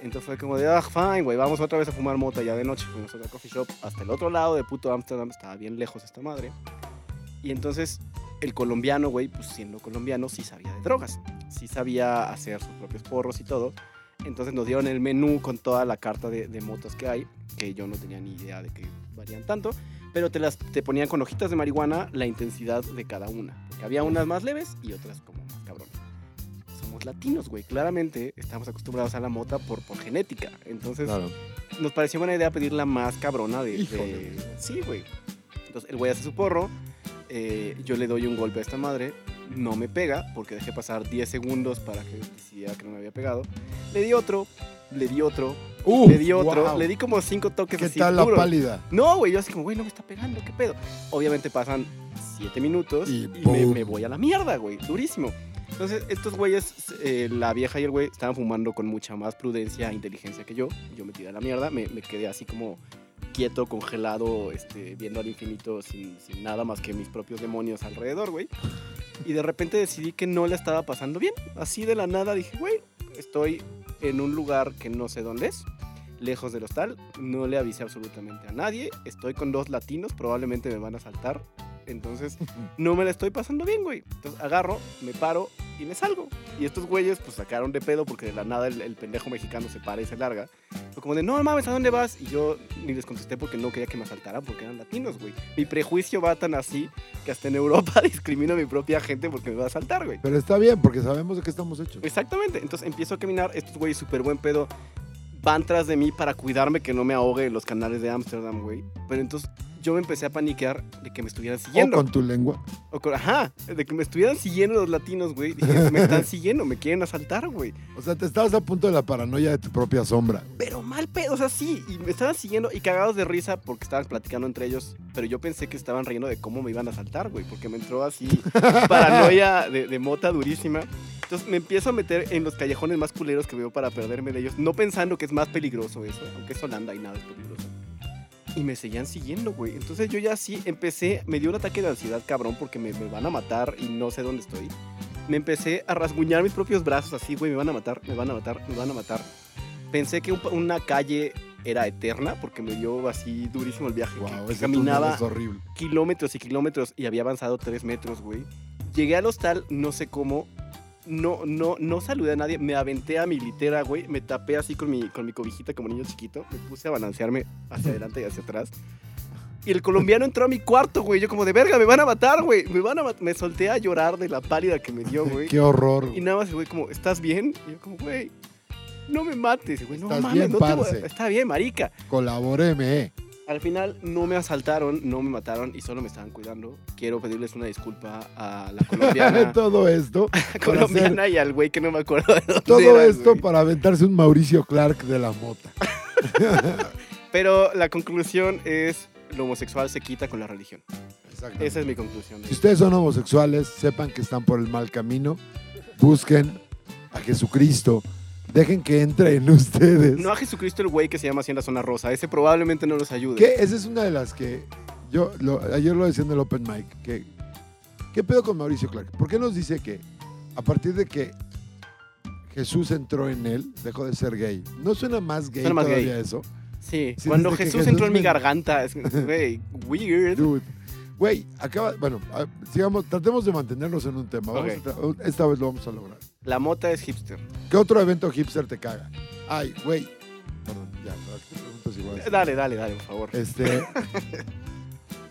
Entonces fue como de, ah, fine, güey, vamos otra vez a fumar mota ya de noche. Fuimos a otra coffee shop hasta el otro lado de puto Amsterdam, estaba bien lejos esta madre. Y entonces el colombiano, güey, pues siendo colombiano, sí sabía de drogas. Sí sabía hacer sus propios porros y todo. Entonces nos dieron el menú con toda la carta de, de motas que hay, que yo no tenía ni idea de que varían tanto, pero te, las, te ponían con hojitas de marihuana la intensidad de cada una. Porque había unas más leves y otras como más cabronas. Somos latinos, güey. Claramente estamos acostumbrados a la mota por, por genética. Entonces Claro. nos pareció buena idea pedir la más cabrona de... De- Sí, güey. Entonces el güey hace su porro, eh, yo le doy un golpe a esta madre, no me pega porque dejé pasar 10 segundos para que decidiera que no me había pegado. Le di otro, le di otro, le di otro, wow. le di como 5 toques ¿Qué así tal la pálida? No, güey, yo así como, güey, no me está pegando, ¿qué pedo? Obviamente pasan 7 minutos Y y, me, voy a la mierda, güey, durísimo. Entonces, estos güeyes, eh, la vieja y el güey, estaban fumando con mucha más prudencia e inteligencia que yo. Yo me tiré a la mierda, me, me quedé así como quieto, congelado, este, viendo al infinito sin, nada más que mis propios demonios alrededor, güey. Y de repente decidí que no la estaba pasando bien. Así de la nada dije, güey, estoy en un lugar que no sé dónde es, lejos del hostal, no le avisé absolutamente a nadie, estoy con dos latinos, probablemente me van a saltar, entonces no me la estoy pasando bien, güey. Entonces agarro, me paro y me salgo. Y estos güeyes pues sacaron de pedo porque de la nada el, el pendejo mexicano se para y se larga. Fue como de, no mames, ¿a dónde vas? Y yo ni les contesté porque no quería que me asaltaran porque eran latinos, güey. Mi prejuicio va tan así que hasta en Europa discrimino a mi propia gente porque me va a asaltar, güey. Pero está bien, porque sabemos de qué estamos hechos. Exactamente. Entonces empiezo a caminar. Estos güeyes súper buen pedo van tras de mí para cuidarme que no me ahogue en los canales de Ámsterdam, güey. Pero entonces yo me empecé a paniquear de que me estuvieran O siguiendo. con tu lengua. O con- ajá, de que me estuvieran siguiendo los latinos, güey. Dije, me están siguiendo, me quieren asaltar, güey. O sea, te estabas a punto de la paranoia de tu propia sombra. Pero mal pedo, o sea, sí. Y me estaban siguiendo y cagados de risa porque estaban platicando entre ellos. Pero yo pensé que estaban riendo de cómo me iban a asaltar, güey. Porque me entró así paranoia de, de mota durísima. Entonces me empiezo a meter en los callejones más culeros que veo para perderme de ellos. No pensando que es más peligroso eso. Aunque es Holanda y nada es peligroso. Y me seguían siguiendo, güey. Entonces yo ya sí empecé, me dio un ataque de ansiedad, cabrón, porque me, me van a matar y no sé dónde estoy. Me empecé a rasguñar mis propios brazos así, güey, me van a matar, me van a matar, me van a matar. Pensé que un una calle era eterna porque me dio así durísimo el viaje. Wow, caminaba es horrible. kilómetros y kilómetros y había avanzado tres metros, güey. Llegué al hostal, no sé cómo. No, no, no saludé a nadie. Me aventé a mi litera, güey. Me tapé así con mi, con mi cobijita como niño chiquito. Me puse a balancearme hacia adelante y hacia atrás. Y el colombiano entró a mi cuarto, güey. Yo como de verga, me van a matar, güey. Me van a mat-". Me solté a llorar de la pálida que me dio, güey. Qué horror. Y nada más güey como, ¿estás bien? Y yo como, güey, no me mates. Güey, no mames, bien, no te voy a-. Está bien, marica. Colabóreme. Al final no me asaltaron, no me mataron y solo me estaban cuidando. Quiero pedirles una disculpa a la colombiana, todo esto, colombiana y al güey que no me acuerdo de dónde todo esto güey. para aventarse un Mauricio Clark de la mota. Pero la conclusión es lo homosexual se quita con la religión. Esa es mi conclusión. Si ustedes son homosexuales, sepan que están por el mal camino. Busquen a Jesucristo. Dejen que entre en ustedes. No a Jesucristo el güey que se llama así en la zona rosa. Ese probablemente no los ayude. Esa es una de las que yo lo- ayer lo decía en el Open Mic. Que, ¿Qué pedo con Mauricio Clark? ¿Por qué nos dice que a partir de que Jesús entró en él, dejó de ser gay? ¿No suena más gay Suena más todavía gay. eso? Sí, Sí, cuando Jesús, Jesús entró en mi garganta, es güey, weird. Dude. Güey, acaba. Bueno, a- sigamos, tratemos de mantenernos en un tema. Vamos a esta vez lo vamos a lograr. La mota es hipster. ¿Qué otro evento hipster te caga? Ay, güey. Perdón, ya, para que te preguntes igual. Eh, Dale, dale, dale, por favor. Este.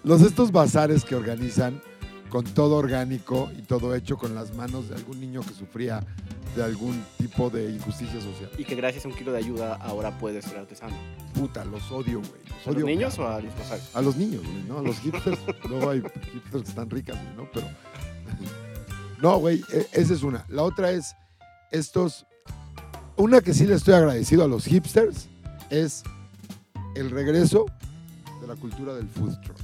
los estos bazares que organizan con todo orgánico y todo hecho con las manos de algún niño que sufría de algún tipo de injusticia social. Y que gracias a un kilo de ayuda ahora puedes ser artesano. Puta, los odio, güey. Los ¿A los odio, niños cabrón. o a los bazares? A los niños, güey, ¿no? A los hipsters. Luego hay hipsters que están ricas, güey, ¿no? Pero. No, güey, e- esa es una. La otra es estos. Una que sí le estoy agradecido a los hipsters es el regreso de la cultura del food truck.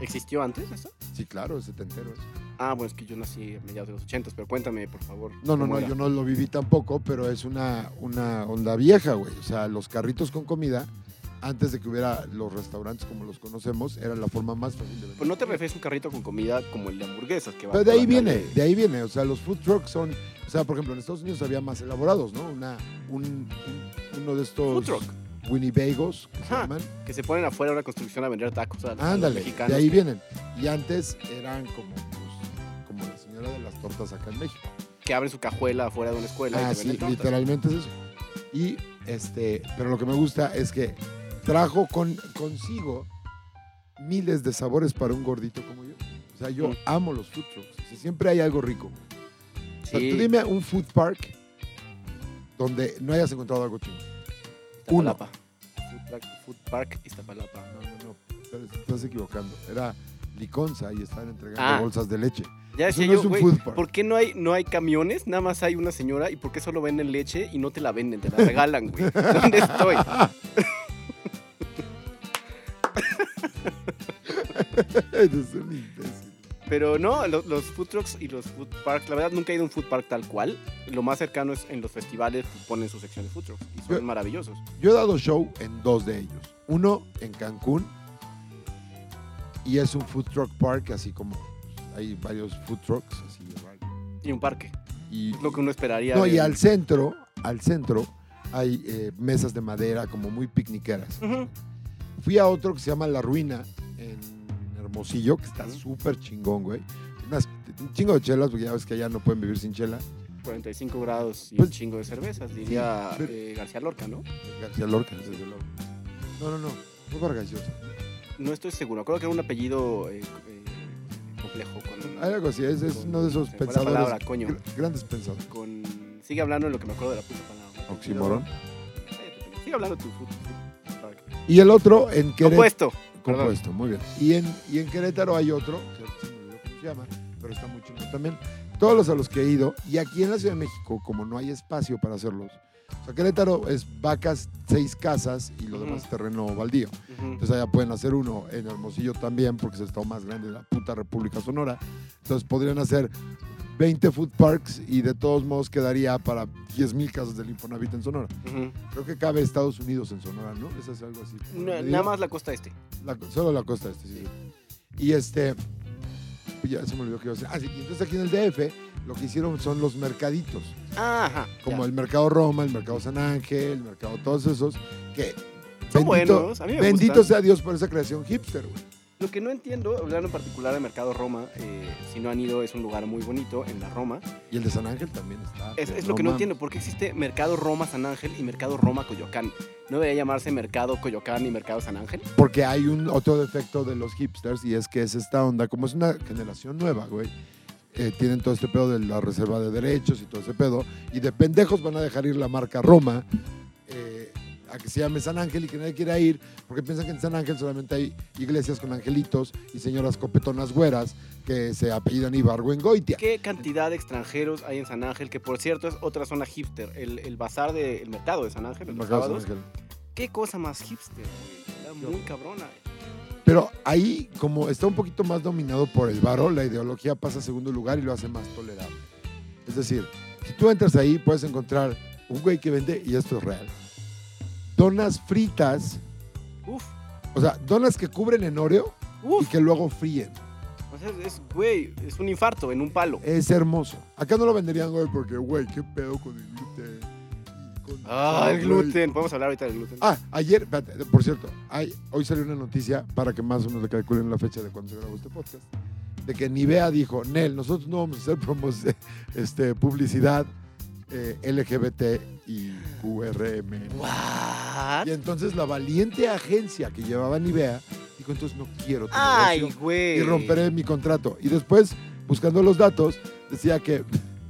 ¿Existió antes eso? Sí, claro, es setentero eso. Ah, bueno, es que yo nací a mediados de los ochentas, pero cuéntame, por favor. No, no, no, era. yo no lo viví tampoco, pero es una, una onda vieja, güey. O sea, los carritos con comida, antes de que hubiera los restaurantes como los conocemos, era la forma más fácil de vender. Pues no te refieres a un carrito con comida como el de hamburguesas que va Pero de ahí viene, de ahí viene. O sea, los food trucks son, o sea, por ejemplo, en Estados Unidos había más elaborados, ¿no? Una, un, un- uno de estos Food truck. Winnebagos, que se Ajá. llaman. Que se ponen afuera de una construcción a vender tacos a, a los Ándale, mexicanos. de ahí vienen. Y antes eran como, pues, como la señora de las tortas acá en México. Que abren su cajuela afuera de una escuela Ah, y sí, venden literalmente es eso. Y este, pero lo que me gusta es que trajo con, consigo miles de sabores para un gordito como yo. O sea, yo Mm. amo los food trucks. O sea, siempre hay algo rico. O sea, Sí, tú dime un food park donde no hayas encontrado algo chingón. Uno. Food, Park, Food Park Iztapalapa. No, no, no. pero te estás equivocando. Era Liconza y estaban entregando Ah. bolsas de leche. Ya Eso decía no yo, es un food park. ¿por qué no hay, no hay camiones? Nada más hay una señora. ¿Y por qué solo venden leche y no te la venden? Te la regalan, güey. ¿Dónde estoy? Eres un imbécil. Pero no, lo- los, food trucks y los food parks, la verdad nunca he ido a un food park tal cual. Lo más cercano es en los festivales pues, ponen su sección de food trucks y son Yo- maravillosos. Yo he dado show en dos de ellos. Uno en Cancún y es un food truck park, así como hay varios food trucks. Así, Y un parque. y, Es lo que uno esperaría. no, de- y al centro, al centro hay eh, mesas de madera como muy picniqueras. Fui a otro que se llama La Ruina en Hermosillo, que está súper chingón, güey. Unas- un chingo de chelas, porque ya ves que allá no pueden vivir sin chela. 45 grados y Pues- un chingo de cervezas, diría pero- eh, García Lorca, ¿no? García Lorca, desde luego. No, no, no, no Vargas Llosa. No estoy seguro. Creo que era un apellido eh, eh, complejo. Con, Hay algo así, es, es con- uno de esos fue pensadores, palabra, coño. gr- grandes pensadores. Con, sigue hablando en lo que me acuerdo de la puta palabra. Oxímoron. Sigue hablando tu food, food park. Y el otro en Querétaro. Compuesto. Compuesto, muy bien. Y en, y en Querétaro hay otro, que se me olvidó cómo se llama, pero está muy chingón también. Todos los a los que he ido, y aquí en la Ciudad de México, como no hay espacio para hacerlos, o sea, Querétaro es vacas, seis casas y lo Ujú. demás terreno baldío. Entonces allá pueden hacer uno en Hermosillo también, porque es el estado más grande de la puta República Sonora. Entonces podrían hacer 20 food parks y de todos modos quedaría para 10.000 casas del Infonavit en Sonora. Creo que cabe Estados Unidos en Sonora, ¿no? Eso es algo así. No, nada más la costa este. La- solo la costa este, sí. sí. Y este, ya se me olvidó que iba a decir. Ah, sí, entonces aquí en el DF lo que hicieron son los mercaditos, Ajá. como ya. el Mercado Roma, el Mercado San Ángel, el Mercado todos esos, que Son bendito, buenos, a mí me bendito gustan. sea Dios por esa creación hipster, güey. Lo que no entiendo, hablando en particular de Mercado Roma, eh, si no han ido, es un lugar muy bonito en la Roma. Y el de San Ángel también está. Es, lo que no entiendo, ¿por qué existe Mercado Roma San Ángel y Mercado Roma Coyoacán? ¿No debería llamarse Mercado Coyoacán y Mercado San Ángel? Porque hay un otro defecto de los hipsters y es que es esta onda, como es una generación nueva, güey. eh, tienen todo este pedo de la reserva de derechos y todo ese pedo. Y de pendejos van a dejar ir la marca Roma. eh, a que se llame San Ángel y que nadie quiera ir porque piensan que en San Ángel solamente hay iglesias con angelitos y señoras copetonas güeras que se apellidan Ibargüengoitia. ¿Qué cantidad de extranjeros hay en San Ángel? Que por cierto es otra zona hipster. El, el bazar del mercado de San Ángel, El mercado de San. Ángel. ¿Qué cosa más hipster, güey? Está muy cabrona. Pero ahí, como está un poquito más dominado por el varo, la ideología pasa a segundo lugar y lo hace más tolerable. Es decir, si tú entras ahí, puedes encontrar un güey que vende, y esto es real, donas fritas, Uf, o sea, donas que cubren en Oreo y que luego fríen. O sea, es, güey, es un infarto en un palo. Es hermoso. Acá no lo venderían, güey, porque, güey, qué pedo con el gluten. con- Ah, el gluten. Podemos hablar ahorita del gluten. Ah, ayer, espérate, por cierto, hay- hoy salió una noticia para que más o menos le calculen la fecha de cuando se grabó este podcast, de que Nivea dijo, Nel, nosotros no vamos a hacer promos, este, publicidad eh, LGBT y QRM. What? Y entonces la valiente agencia que llevaba Nivea dijo, entonces no quiero tu Ay, negocio güey. y romperé mi contrato. Y después, buscando los datos, decía que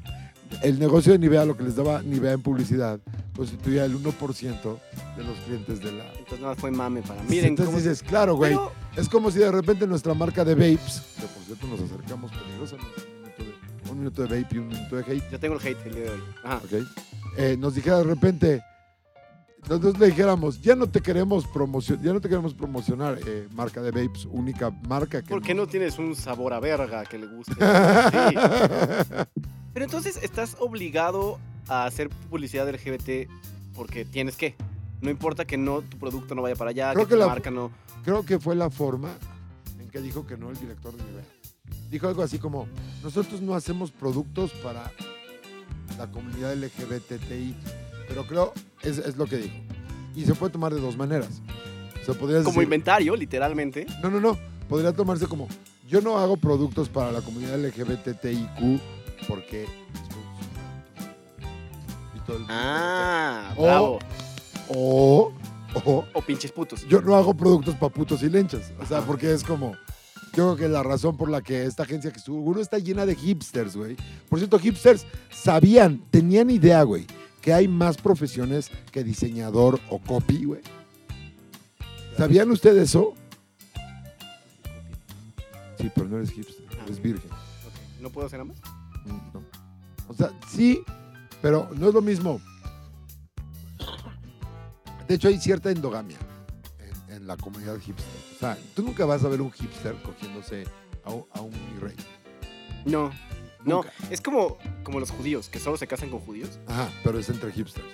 el negocio de Nivea, lo que les daba Nivea en publicidad, constituía el 1% de los clientes de la... Entonces más fue mame para. Miren Entonces dices, claro, güey, Pero- es como si de repente nuestra marca de vapes, que por cierto nos acercamos peligrosamente un minuto de, vape y un minuto de hate, Yo tengo el hate el día de hoy. Ajá. ¿ok? Eh, nos dijera de repente, nosotros le dijéramos, ya no te queremos promocionar, ya no te queremos promocionar eh, marca de vapes, única marca que ¿Por qué no tienes un sabor a verga que le guste? Sí. Pero entonces estás obligado a hacer publicidad LGBT porque tienes que. No importa que no tu producto no vaya para allá, Creo que, que tu la- marca no. Creo que fue la forma en que dijo que no el director de Nivea. Dijo algo así como, nosotros no hacemos productos para la comunidad LGBTI, pero creo, es, es lo que dijo. Y se puede tomar de dos maneras. Se podría Como decir, inventario, literalmente. no, no, no, podría tomarse como, yo no hago productos para la comunidad LGBTIQ porque... Y todo el- Ah, O- bravo. O, o, O pinches putos. yo no hago productos para putos y lenchas. O sea, Ajá. porque es como. Yo creo que la razón por la que esta agencia que seguro está llena de hipsters, güey. Por cierto, hipsters sabían, tenían idea, güey, que hay más profesiones que diseñador o copy, güey. ¿Sabían ustedes eso? Sí, pero no eres hipster, Ah, eres virgen. ¿No puedo hacer ambas? Mm, No. O sea, sí, pero no es lo mismo. De hecho, hay cierta endogamia en, la comunidad hipster. O sea, tú nunca vas a ver un hipster cogiéndose a, un- a un mi rey. No. No, es como, como los judíos, que solo se casan con judíos. Ajá, pero es entre hipsters.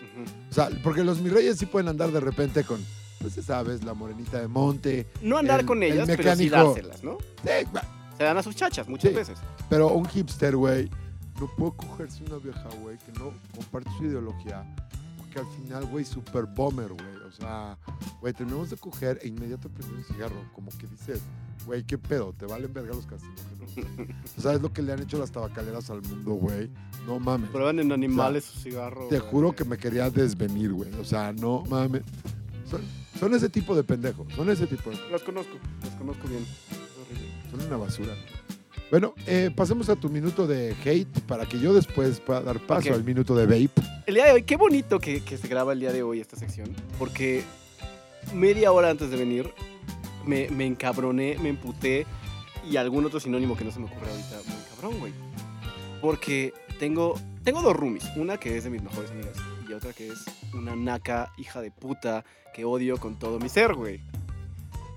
O sea, porque los mi reyes sí pueden andar de repente con, pues ya sabes, la morenita de monte. No andar El- con el ellas, pero sí dárselas, ¿no? Sí, Se dan a sus chachas muchas Sí. veces. Pero un hipster, güey, no puede cogerse una vieja, güey, que no comparte su ideología. Porque al final, güey, super bomber, güey. O sea, güey, terminamos de coger e inmediato prender un cigarro. Como que dices, güey, ¿qué pedo? ¿Te valen verga los carcinógenos? ¿Sabes lo que le han hecho las tabacaleras al mundo, güey? No mames. Prueban en animales su cigarro. Te güey. juro que me quería desvenir, güey. O sea, no mames. Son, son ese tipo de pendejos. Son ese tipo de Los conozco, los conozco bien. Es. Son una basura. Bueno, eh, pasemos a tu minuto de hate para que yo después pueda dar paso al minuto de vape. El día de hoy, qué bonito que, que se graba el día de hoy esta sección, porque media hora antes de venir me, me encabroné, me emputé y algún otro sinónimo que no se me ocurre ahorita, muy cabrón, güey. Porque tengo, tengo dos roomies, una que es de mis mejores amigas y otra que es una naca hija de puta que odio con todo mi ser, güey.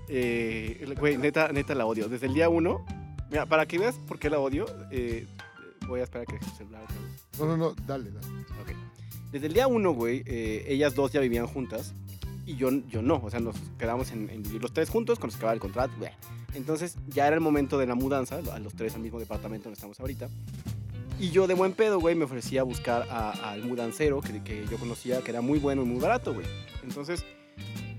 Eh, güey, neta, neta la odio. Desde el día uno, mira, para que veas por qué la odio, eh, voy a esperar a que el celular. No, no, no, dale, dale. Ok. Desde el día uno, güey, eh, ellas dos ya vivían juntas y yo, yo no. O sea, nos quedamos en, en vivir los tres juntos cuando se acababa el contrato. bleh. Entonces ya era el momento de la mudanza, a los tres al mismo departamento donde estamos ahorita. Y yo de buen pedo, güey, me ofrecía buscar al mudancero que, que yo conocía, que era muy bueno y muy barato, güey. Entonces,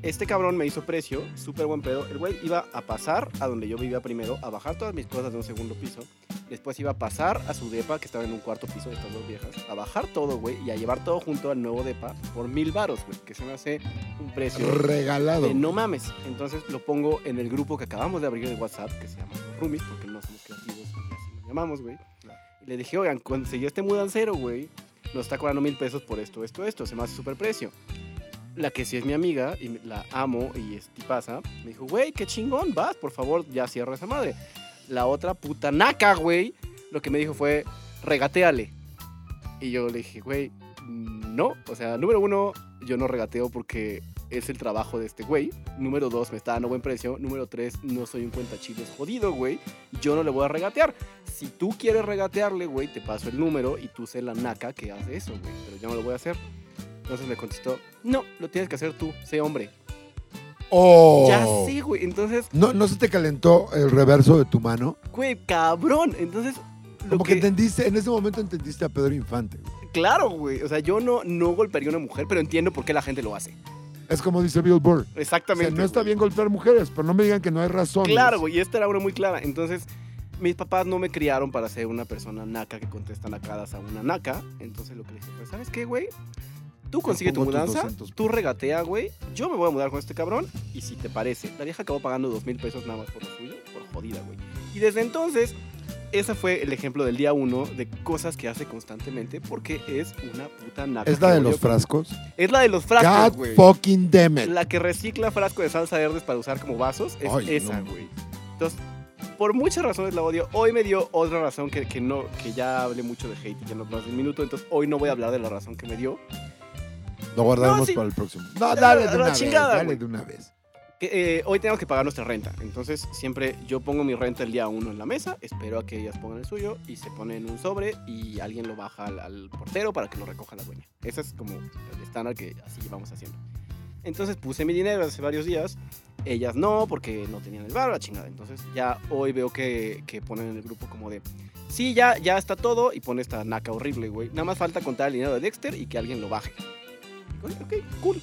este cabrón me hizo precio, súper buen pedo. El güey iba a pasar a donde yo vivía primero, a bajar todas mis cosas de un segundo piso. Después iba a pasar a su depa, que estaba en un cuarto piso de estas dos viejas, a bajar todo, güey, y a llevar todo junto al nuevo depa por mil varos, güey, que se me hace un precio Regalado. de no mames. Entonces lo pongo en el grupo que acabamos de abrir de WhatsApp, que se llama Roomies, porque no somos creativos y así nos llamamos, güey. Y le dije, oigan, conseguí este mudancero, güey, nos está cobrando mil pesos por esto, esto, esto, se me hace súper precio. la que sí es mi amiga y la amo y es tipaza, me dijo, güey, qué chingón, vas, por favor, ya cierra esa madre. La otra puta naca, güey, lo que me dijo fue, regateale. Y yo le dije, güey, no. O sea, número uno, yo no regateo porque es el trabajo de este güey. Número dos, me está dando buen precio. Número tres, no soy un cuentachiles jodido, güey. Yo no le voy a regatear. Si tú quieres regatearle, güey, te paso el número y tú sé la naca que hace eso, güey. Pero yo no lo voy a hacer. Entonces me contestó, no, lo tienes que hacer tú, sé hombre. ¡Oh! Ya sé, güey. Entonces, ¿No, ¿No se te calentó el reverso de tu mano? güey, cabrón. Entonces, Como que... que, entendiste, en ese momento entendiste a Pedro Infante. güey. claro, güey. O sea, yo no, no golpearía a una mujer, pero entiendo por qué la gente lo hace. Es como dice Bill Burr. O sea, Exactamente. no está güey. bien golpear mujeres, pero no me digan que no hay razón. Claro, güey, y esta era una muy clara. Entonces, mis papás no me criaron para ser una persona naca que contesta nacadas a una naca. Entonces, lo que le dije fue, ¿sabes qué, güey? Tú consigue tu mudanza, 200 tú regatea, güey. Yo me voy a mudar con este cabrón. Y si te parece, la vieja acabó pagando dos mil pesos nada más por lo suyo, por jodida, güey. Y desde entonces, ese fue el ejemplo del día uno de cosas que hace constantemente porque es una puta naca. Es la de los frascos. Es la de los frascos, God güey. fucking damn it. La que recicla frasco de salsa verdes para usar como vasos es Ay, esa, no. güey. Entonces, por muchas razones la odio. Hoy me dio otra razón que, que no, que ya hablé mucho de hate y ya no más de un minuto. Entonces, hoy no voy a hablar de la razón que me dio. Lo guardaremos No, sí. para el próximo. No, dale de una chingada, vez. Dale de una vez. Que, eh, hoy tenemos que pagar nuestra renta. Entonces, siempre yo pongo mi renta el día uno en la mesa. Espero a que ellas pongan el suyo y se pone en un sobre y alguien lo baja al, al portero para que lo recoja la dueña. Ese es como el estándar que así llevamos haciendo. Entonces puse mi dinero hace varios días. Ellas no, porque no tenían el bar, la chingada. Entonces ya hoy veo que, que ponen en el grupo como de... Sí, ya, ya está todo. Y pone esta naca horrible, güey. Nada más falta contar el dinero de Dexter y que alguien lo baje. Ok, cool.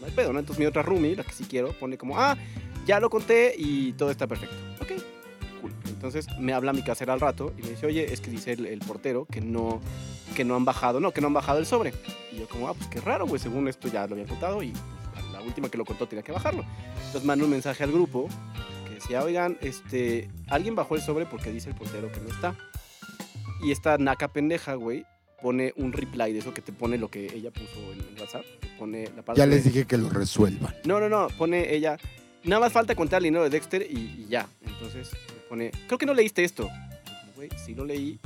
No hay pedo, ¿no? Entonces mi otra roomie, la que sí quiero, pone como... Ah, ya lo conté y todo está perfecto. Ok, cool. Entonces me habla mi casera al rato y me dice, oye, es que dice el, el portero que no, que no han bajado, no, que no han bajado el sobre. Y yo como, ah, pues qué raro, güey, según esto ya lo habían contado y pues, la última que lo contó tenía que bajarlo. Entonces mando un mensaje al grupo que decía, oigan, este, alguien bajó el sobre porque dice el portero que no está. Y esta naca pendeja, güey, pone un reply de eso que te pone lo que ella puso en, WhatsApp. Pone la parte Ya les dije que lo resuelvan. no, no, no, pone ella. Nada más falta contar el dinero de Dexter y, y ya. Entonces me pone. Creo que no leíste esto. Güey, sí lo leí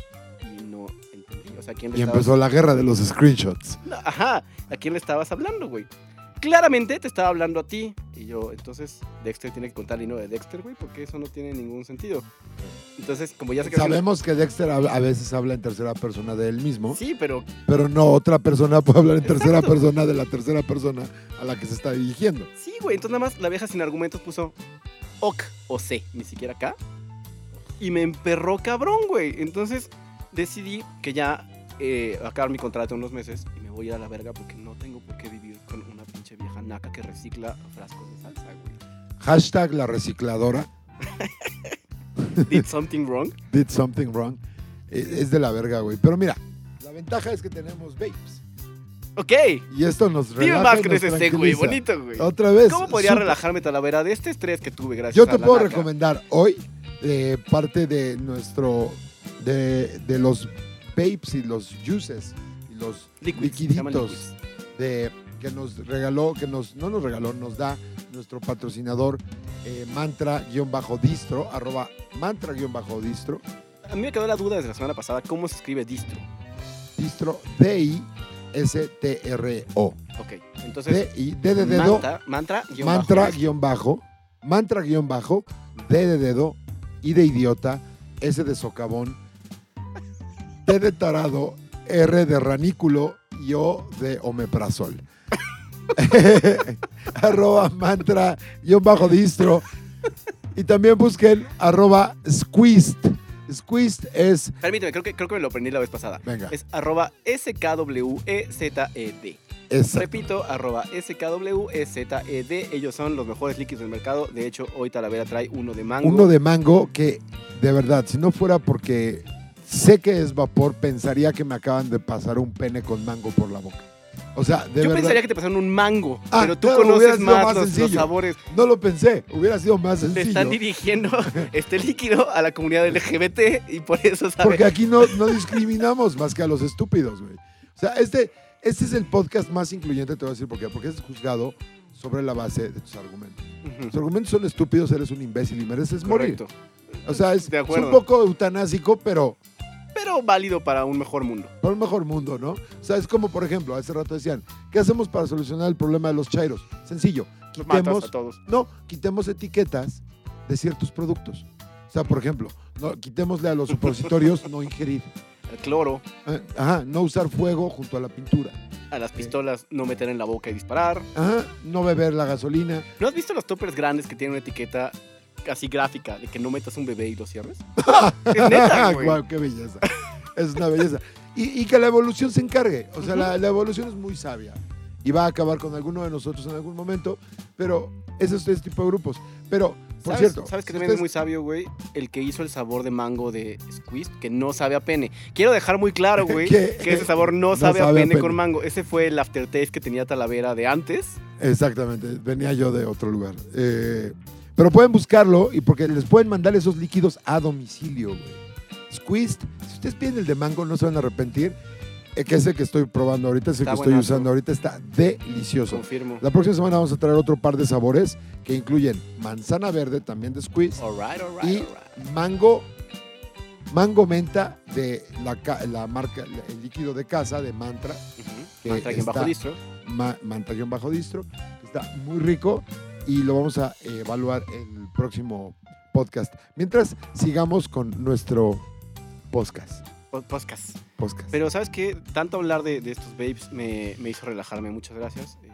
y no entendí. O sea, ¿a quién le Y estabas- empezó la guerra de los screenshots. No, Ajá, ¿a quién le estabas hablando, güey? Claramente te estaba hablando a ti. Y yo, entonces, Dexter tiene que contar el dinero de Dexter, güey, porque eso no tiene ningún sentido. Entonces, como ya que. Sabemos que Dexter a a veces habla en tercera persona de él mismo, Sí, pero pero no otra persona puede hablar en tercera persona de la tercera persona a la que se está dirigiendo. Sí, güey. Entonces nada más la vieja sin argumentos puso ok o C, ni siquiera K. Y me emperró cabrón, güey. Entonces decidí que ya eh, acabar mi contrato en unos meses y me voy a ir a la verga porque no tengo naca que recicla frascos de salsa, güey. Hashtag la recicladora. Did something wrong. Did something wrong. Eh, Es de la verga, güey. Pero mira, la ventaja es que tenemos vapes. Ok. Y esto nos Dime relaja más y con nos ese güey. Bonito, güey. Otra vez. ¿Cómo podría súper- relajarme Talavera de este estrés que tuve gracias Yo a te la puedo naca? recomendar hoy eh, parte de nuestro de, de los vapes y los juices y los Liquids, liquiditos de que nos regaló, que nos no nos regaló, nos da nuestro patrocinador eh, mantra-distro, arroba mantra-distro, A mí me quedó la duda desde la semana pasada cómo se escribe distro. distro D-I-S-T-R-O. Ok, entonces D-I, D de dedo, mantra, mantra, guion bajo, mantra guion bajo, D de dedo, I de idiota, S de socavón, T de tarado, R de ranículo y O de omeprazol. arroba mantra guion bajo distro. Y también busquen arroba squeezed. Squeezed es, Permíteme, creo que, creo que me lo aprendí la vez pasada. venga, Es arroba SKWEZED. es Repito, arroba SKWEZED. Ellos son los mejores líquidos del mercado. De hecho, hoy Talavera trae uno de mango. uno de mango que, de verdad, si no fuera porque sé que es vapor, pensaría que me acaban de pasar un pene con mango por la boca. O sea, de Yo verdad, pensaría que te pasaron un mango, Ah, pero tú claro, conoces más, más los, sabores. no lo pensé, hubiera sido más Te sencillo. están dirigiendo este líquido a la comunidad LGBT y por eso sabes. Porque aquí no, no discriminamos más que a los estúpidos, güey. O sea, este, Este es el podcast más incluyente, te voy a decir por qué. Porque es juzgado sobre la base de tus argumentos. Tus argumentos son estúpidos, eres un imbécil y mereces morir. Correcto. O sea, es, un poco eutanásico, pero Pero válido para un mejor mundo. para un mejor mundo, ¿no? O sea, es como, por ejemplo, hace rato decían, ¿qué hacemos para solucionar el problema de los chairos? Sencillo, quitemos, a todos. no, quitemos etiquetas de ciertos productos. O sea, por ejemplo, no, quitémosle a los supositorios no ingerir. El cloro, Eh, Ajá, no usar fuego junto a la pintura. a las pistolas no meter en la boca y disparar. Ajá, no beber la gasolina. ¿No has visto los toppers grandes que tienen una etiqueta así gráfica de que no metas un bebé y lo cierres? es neta, güey. Guau, qué belleza. Es una belleza. Y, y que la evolución se encargue. O sea, la, la evolución es muy sabia. Y va a acabar con alguno de nosotros en algún momento. Pero ese es este tipo de grupos. Pero, por ¿Sabes, cierto. ¿Sabes que también es ustedes- muy sabio, güey? El que hizo el sabor de mango de Squeeze, que no sabe a pene. Quiero dejar muy claro, güey, Que- que ese sabor no, no sabe, sabe a a pene, pene. con mango. Ese fue el aftertaste que tenía Talavera de antes. Exactamente. Venía yo de otro lugar. Eh, pero pueden buscarlo y porque les pueden mandar esos líquidos a domicilio, güey. Squeezed. Si ustedes piden el de mango, no se van a arrepentir. Eh, que es el que estoy probando ahorita, es el Está que estoy buenazo. usando ahorita. Está delicioso. Confirmo. La próxima semana vamos a traer otro par de sabores que incluyen manzana verde, también de squeeze, Alright, alright, y alright. mango, mango menta de la, la marca, el líquido de casa de Mantra, Ujú. que Mantra está- bajo distro. ma, Mantra-guión bajo distro, que está muy rico y lo vamos a eh, evaluar en el próximo podcast. Mientras sigamos con nuestro podcast. Po- Podcast. podcast. Pero, ¿sabes qué? Tanto hablar de, de estos babes me, me hizo relajarme. Muchas gracias. Eh,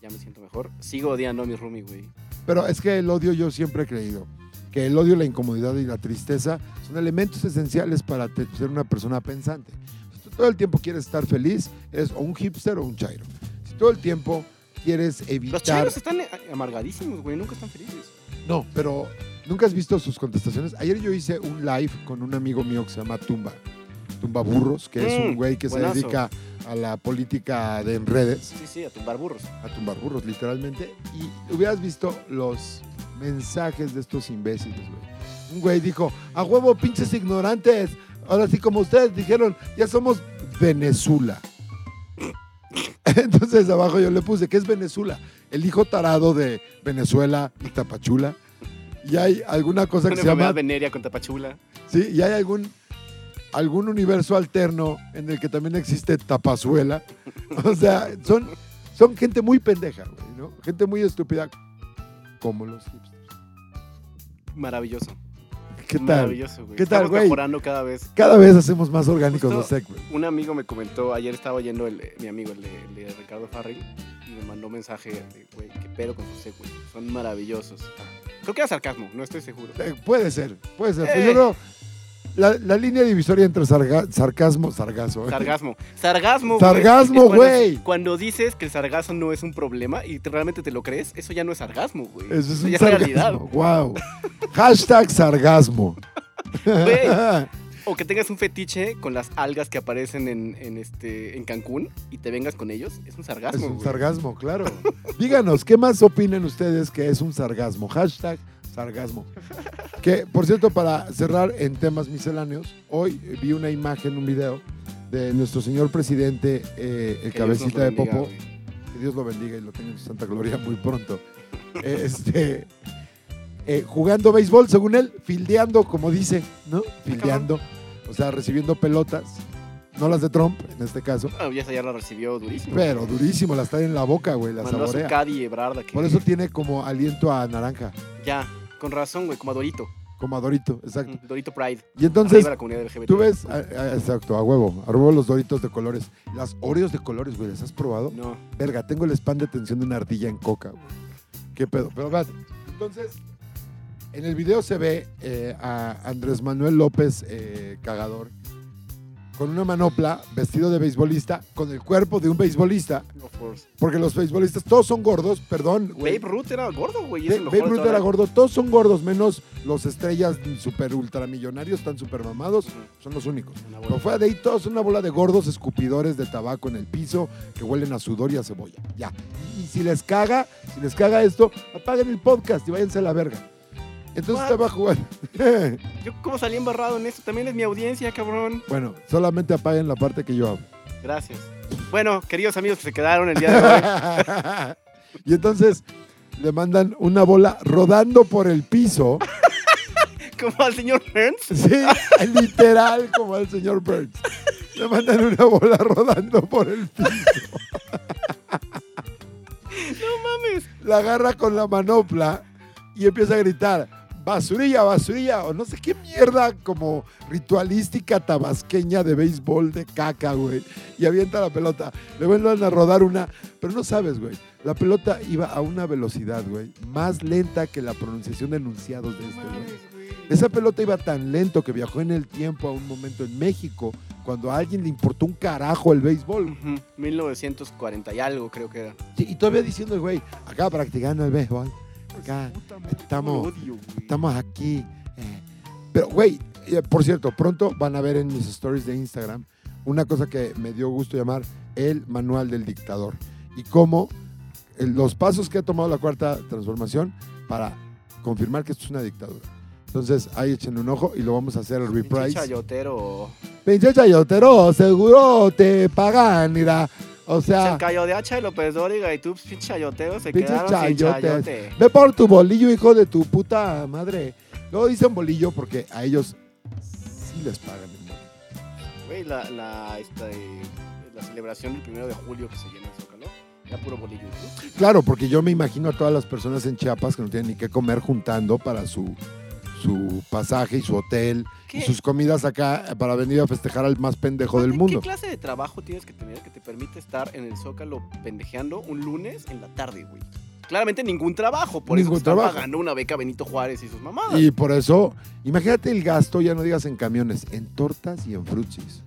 ya me siento mejor. Sigo odiando a mi roomie, güey. Pero es que el odio yo siempre he creído que el odio, la incomodidad y la tristeza son elementos esenciales para ser una persona pensante. Si tú todo el tiempo quieres estar feliz, eres o un hipster o un chairo. Si todo el tiempo quieres Los evitar... chairos están eh, amargadísimos, güey. Nunca están felices. No, pero nunca has visto sus contestaciones. Ayer yo hice un live con un amigo mío que se llama Tumba. Tumba Burros, que es un Mm, güey que buenazo. se dedica a la política de en redes, Sí, sí, a tumbar burros. a tumbar burros literalmente. Y hubieras visto los mensajes de estos imbéciles, güey. Un güey dijo, a huevo, pinches ignorantes. Ahora sí, como ustedes dijeron, ya somos Venezuela. Entonces abajo yo le puse, ¿qué es Venezuela? El hijo tarado de Venezuela y Tapachula. Y hay alguna cosa Una que se llama... venérea con tapachula. Sí, y hay algún, algún universo alterno en el que también existe Tapazuela. O sea, son, son gente muy pendeja, güey, ¿no? Gente muy estúpida, como los hipsters. Maravilloso. ¿Qué tal? Maravilloso, güey. ¿Qué tal, Estamos güey? mejorando cada vez. Cada vez hacemos más orgánicos Justo- los sec, güey. Un amigo me comentó, ayer estaba oyendo el, mi amigo, el de, el de Ricardo Farrell, y me mandó un mensaje de, güey, qué pedo con sus güey. Son maravillosos. Creo que era sarcasmo, no estoy seguro. Eh, Puede ser, puede ser. pero Eh. yo creo la, la línea divisoria entre sarga- sarcasmo, sargazo. ¿eh? Sargasmo. Sargasmo, güey. Sargasmo, Es cuando- güey. Cuando dices que el sargazo no es un problema y te- realmente te lo crees, eso ya no es sargasmo, güey. Eso es un ya es realidad. sargasmo. Wow. Hashtag sargasmo. O que tengas un fetiche con las algas que aparecen en, en este, en Cancún y te vengas con ellos, es un Es sargasmo, un güey. sargasmo, claro. Díganos, ¿qué más opinan ustedes que es un sargasmo? Hashtag sargasmo. Que, por cierto, para cerrar en temas misceláneos, hoy vi una imagen, un video de nuestro señor presidente, eh, el Que cabecita de Popo. güey. Que Dios lo bendiga y lo tenga en su santa gloria muy pronto. Este, eh, jugando béisbol, según él, fildeando, como dice, ¿no? Fildeando. O sea, recibiendo pelotas. No las de Trump, en este caso. Ah, ya, ya la recibió durísimo. Pero durísimo, las trae en la boca, güey, la Mandó a su saborea. Ebrard a que- Por eso tiene como aliento a naranja, Ya, con razón, güey, como a Dorito. como a Dorito, exacto. Mm, Dorito Pride. Y entonces, la comunidad LGBT. tú ves, ah, ah, exacto, a huevo, a huevo los Doritos de colores. Las Oreos de colores, güey, ¿las has probado? No. Verga, tengo el spam de tensión de una ardilla en coca, güey. ¿Qué pedo? Pero va, entonces, en el video se ve eh, a Andrés Manuel López eh, Cagador con una manopla, vestido de beisbolista, con el cuerpo de un beisbolista, Of course. porque los beisbolistas todos son gordos, perdón, güey. Babe Ruth era gordo, güey. Babe Ruth era gordo, todos son gordos, menos los estrellas super ultramillonarios, están super mamados, son los únicos. Pero fuera de ahí, todos son una bola de gordos escupidores de tabaco en el piso que huelen a sudor y a cebolla. Ya. Y si les caga, si les caga esto, apaguen el podcast y váyanse a la verga. Entonces What? estaba jugando. Yo cómo salí embarrado en eso. También es mi audiencia, cabrón. bueno, solamente apaguen la parte que yo hablo. Gracias. Bueno, queridos amigos que se quedaron el día de hoy. y entonces le mandan una bola rodando por el piso. Como al señor Burns. Sí, literal como al señor Burns. Le mandan una bola rodando por el piso. No mames. La agarra con la manopla y empieza a gritar, basurilla, basurilla, o no sé qué mierda como ritualística tabasqueña de béisbol de caca, güey. Y avienta la pelota. Le vuelven a rodar una, pero no sabes, güey. La pelota iba a una velocidad, güey, más lenta que la pronunciación de enunciados de este, güey. Esa pelota iba tan lento que viajó en el tiempo a un momento en México, cuando a alguien le importó un carajo el béisbol. Ujú, 1940 y algo creo que era. Sí, y todavía diciendo güey, acá practicando el béisbol. Acá estamos, estamos aquí. eh. Pero, güey, eh, por cierto, pronto van a ver en mis stories de Instagram una cosa que me dio gusto llamar el manual del dictador. Y cómo eh, los pasos que ha tomado la cuarta transformación para confirmar que esto es una dictadura. Entonces, ahí echen un ojo y lo vamos a hacer el Pinche reprise. chayotero. Pinche chayotero, seguro te pagan, mira. O sea, Se cayó de hacha de López Dóriga y tú, pinche chayotero, se quedaron sin chayote. ve por tu bolillo, hijo de tu puta madre. Luego dicen bolillo porque a ellos sí les pagan el bolillo. Güey, la, la, esta, la celebración del primero de julio que se llena el Zócalo, era puro bolillo. ¿no? Claro, porque yo me imagino a todas las personas en Chiapas que no tienen ni qué comer juntando para su, su pasaje y su hotel y ¿Qué? sus comidas acá para venir a festejar al más pendejo del ¿Qué mundo. clase de trabajo tienes que tener que te permite estar en el Zócalo pendejeando un lunes en la tarde, güey? Claramente ningún trabajo, por eso Ningún están trabajo. pagando una beca Benito Juárez y sus mamadas. Y por eso, imagínate el gasto, ya no digas en camiones, en tortas y en frutsis.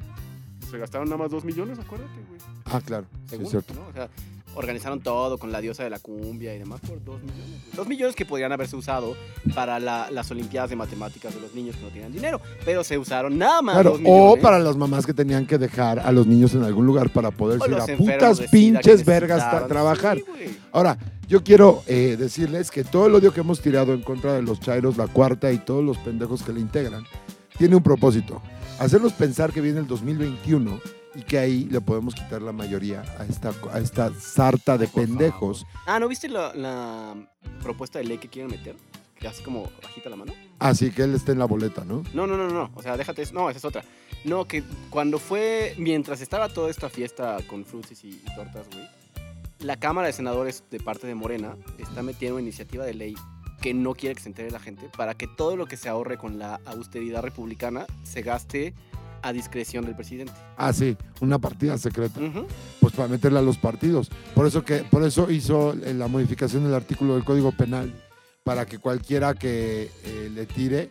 Se gastaron nada más dos millones, acuérdate, güey. Ah, claro, sí, es cierto. ¿no? O sea, organizaron todo con la diosa de la cumbia y demás por dos millones. Dos millones que podrían haberse usado para la- las Olimpiadas de Matemáticas de los niños que no tenían dinero, pero se usaron nada más Claro, millones. o para las mamás que tenían que dejar a los niños en algún lugar para poder ir a putas pinches vergas a trabajar. Sí. Ahora, yo quiero eh, decirles que todo el odio que hemos tirado en contra de los chairos, la cuarta y todos los pendejos que le integran, tiene un propósito. Hacernos pensar que viene el 2021 y que ahí le podemos quitar la mayoría a esta, a esta sarta de pendejos. Ah, ¿no viste la, la propuesta de ley que quieren meter? Que hace como bajita la mano. Así que él esté en la boleta, ¿no? No, no, no, no. O sea, déjate eso. No, esa es otra. No, que cuando fue, mientras estaba toda esta fiesta con frutis y, y tortas, güey, la Cámara de Senadores de parte de Morena está metiendo una iniciativa de ley que no quiere que se entere la gente para que todo lo que se ahorre con la austeridad republicana se gaste a discreción del presidente. Ah, sí, una partida secreta. Pues para meterla a los partidos. Por eso, que, por eso hizo eh, la modificación del artículo del Código Penal, para que cualquiera que eh, le tire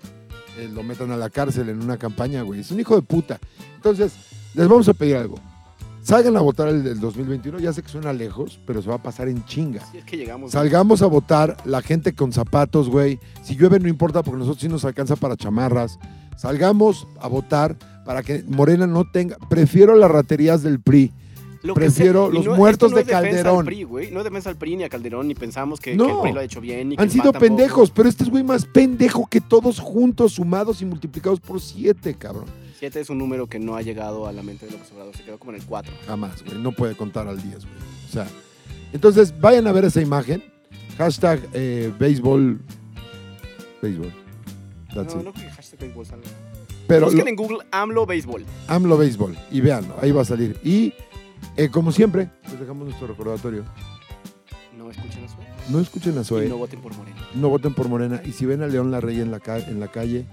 eh, lo metan a la cárcel en una campaña, güey. Es un hijo de puta. Entonces, les vamos a pedir algo. Salgan a votar el del 2021. Ya sé que suena lejos, pero se va a pasar en chinga. Si es que llegamos. Salgamos a votar, la gente con zapatos, güey. Si llueve no importa porque nosotros sí nos alcanza para chamarras. Salgamos a votar para que Morena no tenga... Prefiero las raterías del PRI. Lo prefiero sea- los muertos no de Calderón. PRI. No es defensa al PRI ni a Calderón, ni pensamos que, No. que el PRI lo ha hecho bien. Que Han sido pendejos, pero este es güey más pendejo que todos juntos, sumados y multiplicados por siete, cabrón. Siete es un número que no ha llegado a la mente de López Obrador. Se quedó como en el 4. Jamás, güey. No puede contar al 10, güey. O sea, entonces vayan a ver esa imagen. Hashtag eh, béisbol. Béisbol. That's No, it. No béisbol salga. Pero Busquen lo- en Google AMLO béisbol. AMLO Béisbol. Y véanlo, ahí va a salir. Y eh, como siempre, les dejamos nuestro recordatorio. No escuchen eso. No escuchen a Y Zoe, no no, voten por Morena. voten por Morena. Y si ven a León Larrey en la, ca- en la calle,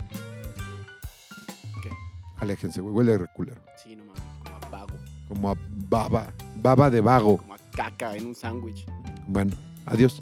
¿Qué? aléjense, güey. Huele reculero. Sí, no mames. Como a vago. Como a baba. Baba de vago. Como a caca en un sándwich. Bueno, adiós.